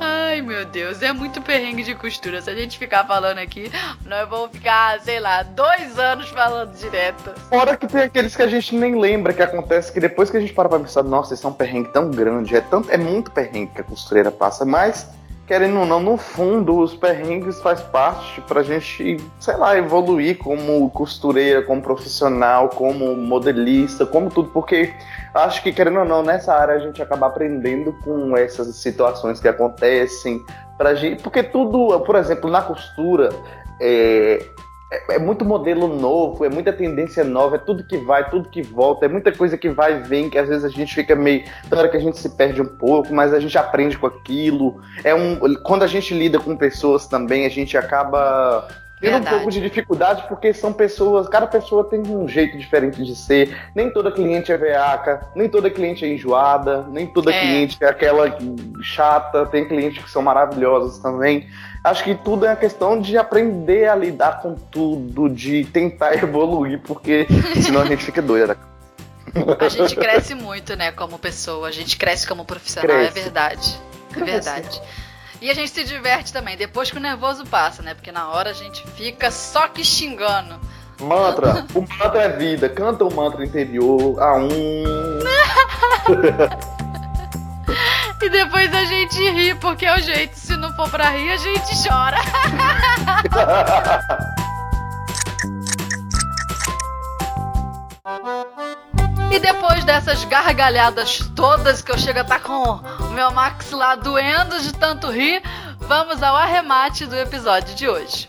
Ai, meu meu Deus, é muito perrengue de costura. Se a gente ficar falando aqui, nós vamos ficar, sei lá, dois anos falando direto. Fora que tem aqueles que a gente nem lembra que acontece, que depois que a gente para pra pensar, nossa, esse é um perrengue tão grande, é, tanto, é muito perrengue que a costureira passa, mas querendo ou não, no fundo, os perrengues faz parte pra gente, sei lá, evoluir como costureira, como profissional, como modelista, como tudo, porque acho que, querendo ou não, nessa área a gente acaba aprendendo com essas situações que acontecem, pra gente, porque tudo, por exemplo, na costura, é, é, é, muito modelo novo, é muita tendência nova, é tudo que vai, tudo que volta, é muita coisa que vai e vem, que às vezes a gente fica meio. Na hora que a gente se perde um pouco, mas a gente aprende com aquilo. É um, quando a gente lida com pessoas também, a gente acaba tendo um pouco de dificuldade porque são pessoas, cada pessoa tem um jeito diferente de ser. Nem toda cliente é veaca, nem toda cliente é enjoada, nem toda é. cliente é aquela chata, tem clientes que são maravilhosas também. Acho que tudo é a questão de aprender a lidar com tudo, de tentar evoluir, porque senão a gente fica doida. A gente cresce muito, né, como pessoa, a gente cresce como profissional, é cresce. é verdade. É verdade. E a gente se diverte também, depois que o nervoso passa, né? Porque na hora a gente fica só que xingando. Mantra, o mantra é vida. Canta o mantra interior. A um. E depois a gente ri, porque é o jeito. Se não for pra rir, a gente chora. E depois dessas gargalhadas todas que eu chego a estar tá com o meu maxilar doendo de tanto rir, vamos ao arremate do episódio de hoje.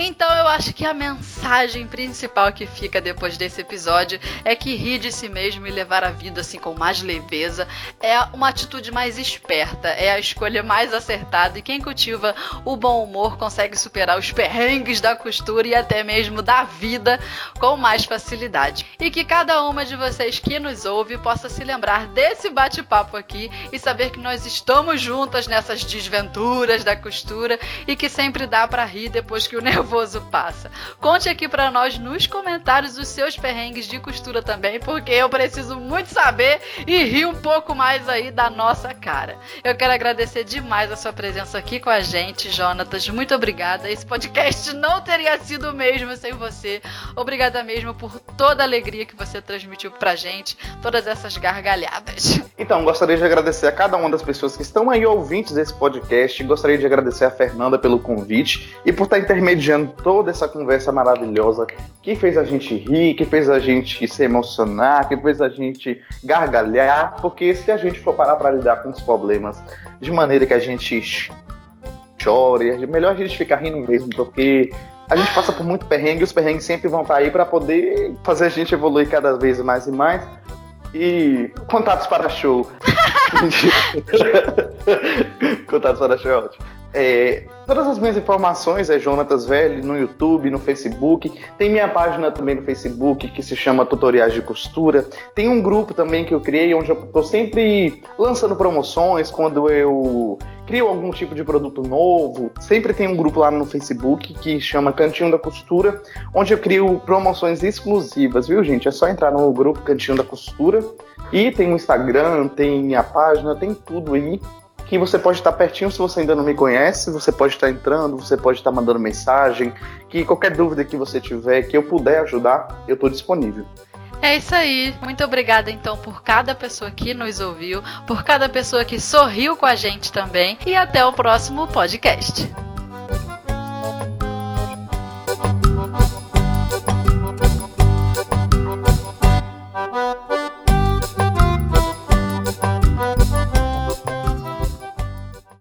Então eu acho que a mensagem principal que fica depois desse episódio é que rir de si mesmo e levar a vida assim com mais leveza é uma atitude mais esperta, é a escolha mais acertada e quem cultiva o bom humor consegue superar os perrengues da costura e até mesmo da vida com mais facilidade. E que cada uma de vocês que nos ouve possa se lembrar desse bate-papo aqui e saber que nós estamos juntas nessas desventuras da costura e que sempre dá para rir depois que o nervoso nervoso passa. Conte aqui para nós nos comentários os seus perrengues de costura também, porque eu preciso muito saber e rir um pouco mais aí da nossa cara. Eu quero agradecer demais a sua presença aqui com a gente, Jonatas. Muito obrigada. Esse podcast não teria sido o mesmo sem você. Obrigada mesmo por toda a alegria que você transmitiu pra gente, todas essas gargalhadas. Então, gostaria de agradecer a cada uma das pessoas que estão aí ouvintes desse podcast. Gostaria de agradecer a Fernanda pelo convite e por estar intermediando toda essa conversa maravilhosa que fez a gente rir, que fez a gente se emocionar, que fez a gente gargalhar, porque se a gente for parar para lidar com os problemas de maneira que a gente chore, é melhor a gente ficar rindo mesmo, porque a gente passa por muito perrengue, e os perrengues sempre vão estar aí para poder fazer a gente evoluir cada vez mais e mais. E contatos para show. contatos para show é ótimo. É, todas as minhas informações é Jonatas Velho no YouTube, no Facebook. Tem minha página também no Facebook que se chama Tutoriais de Costura. Tem um grupo também que eu criei onde eu estou sempre lançando promoções quando eu crio algum tipo de produto novo. Sempre tem um grupo lá no Facebook que chama Cantinho da Costura, onde eu crio promoções exclusivas, viu, gente? É só entrar no grupo Cantinho da Costura. E tem o Instagram, tem a página, tem tudo aí que você pode estar pertinho se você ainda não me conhece, você pode estar entrando, você pode estar mandando mensagem, que qualquer dúvida que você tiver, que eu puder ajudar, eu estou disponível. É isso aí. Muito obrigada então por cada pessoa que nos ouviu, por cada pessoa que sorriu com a gente também e até o próximo podcast.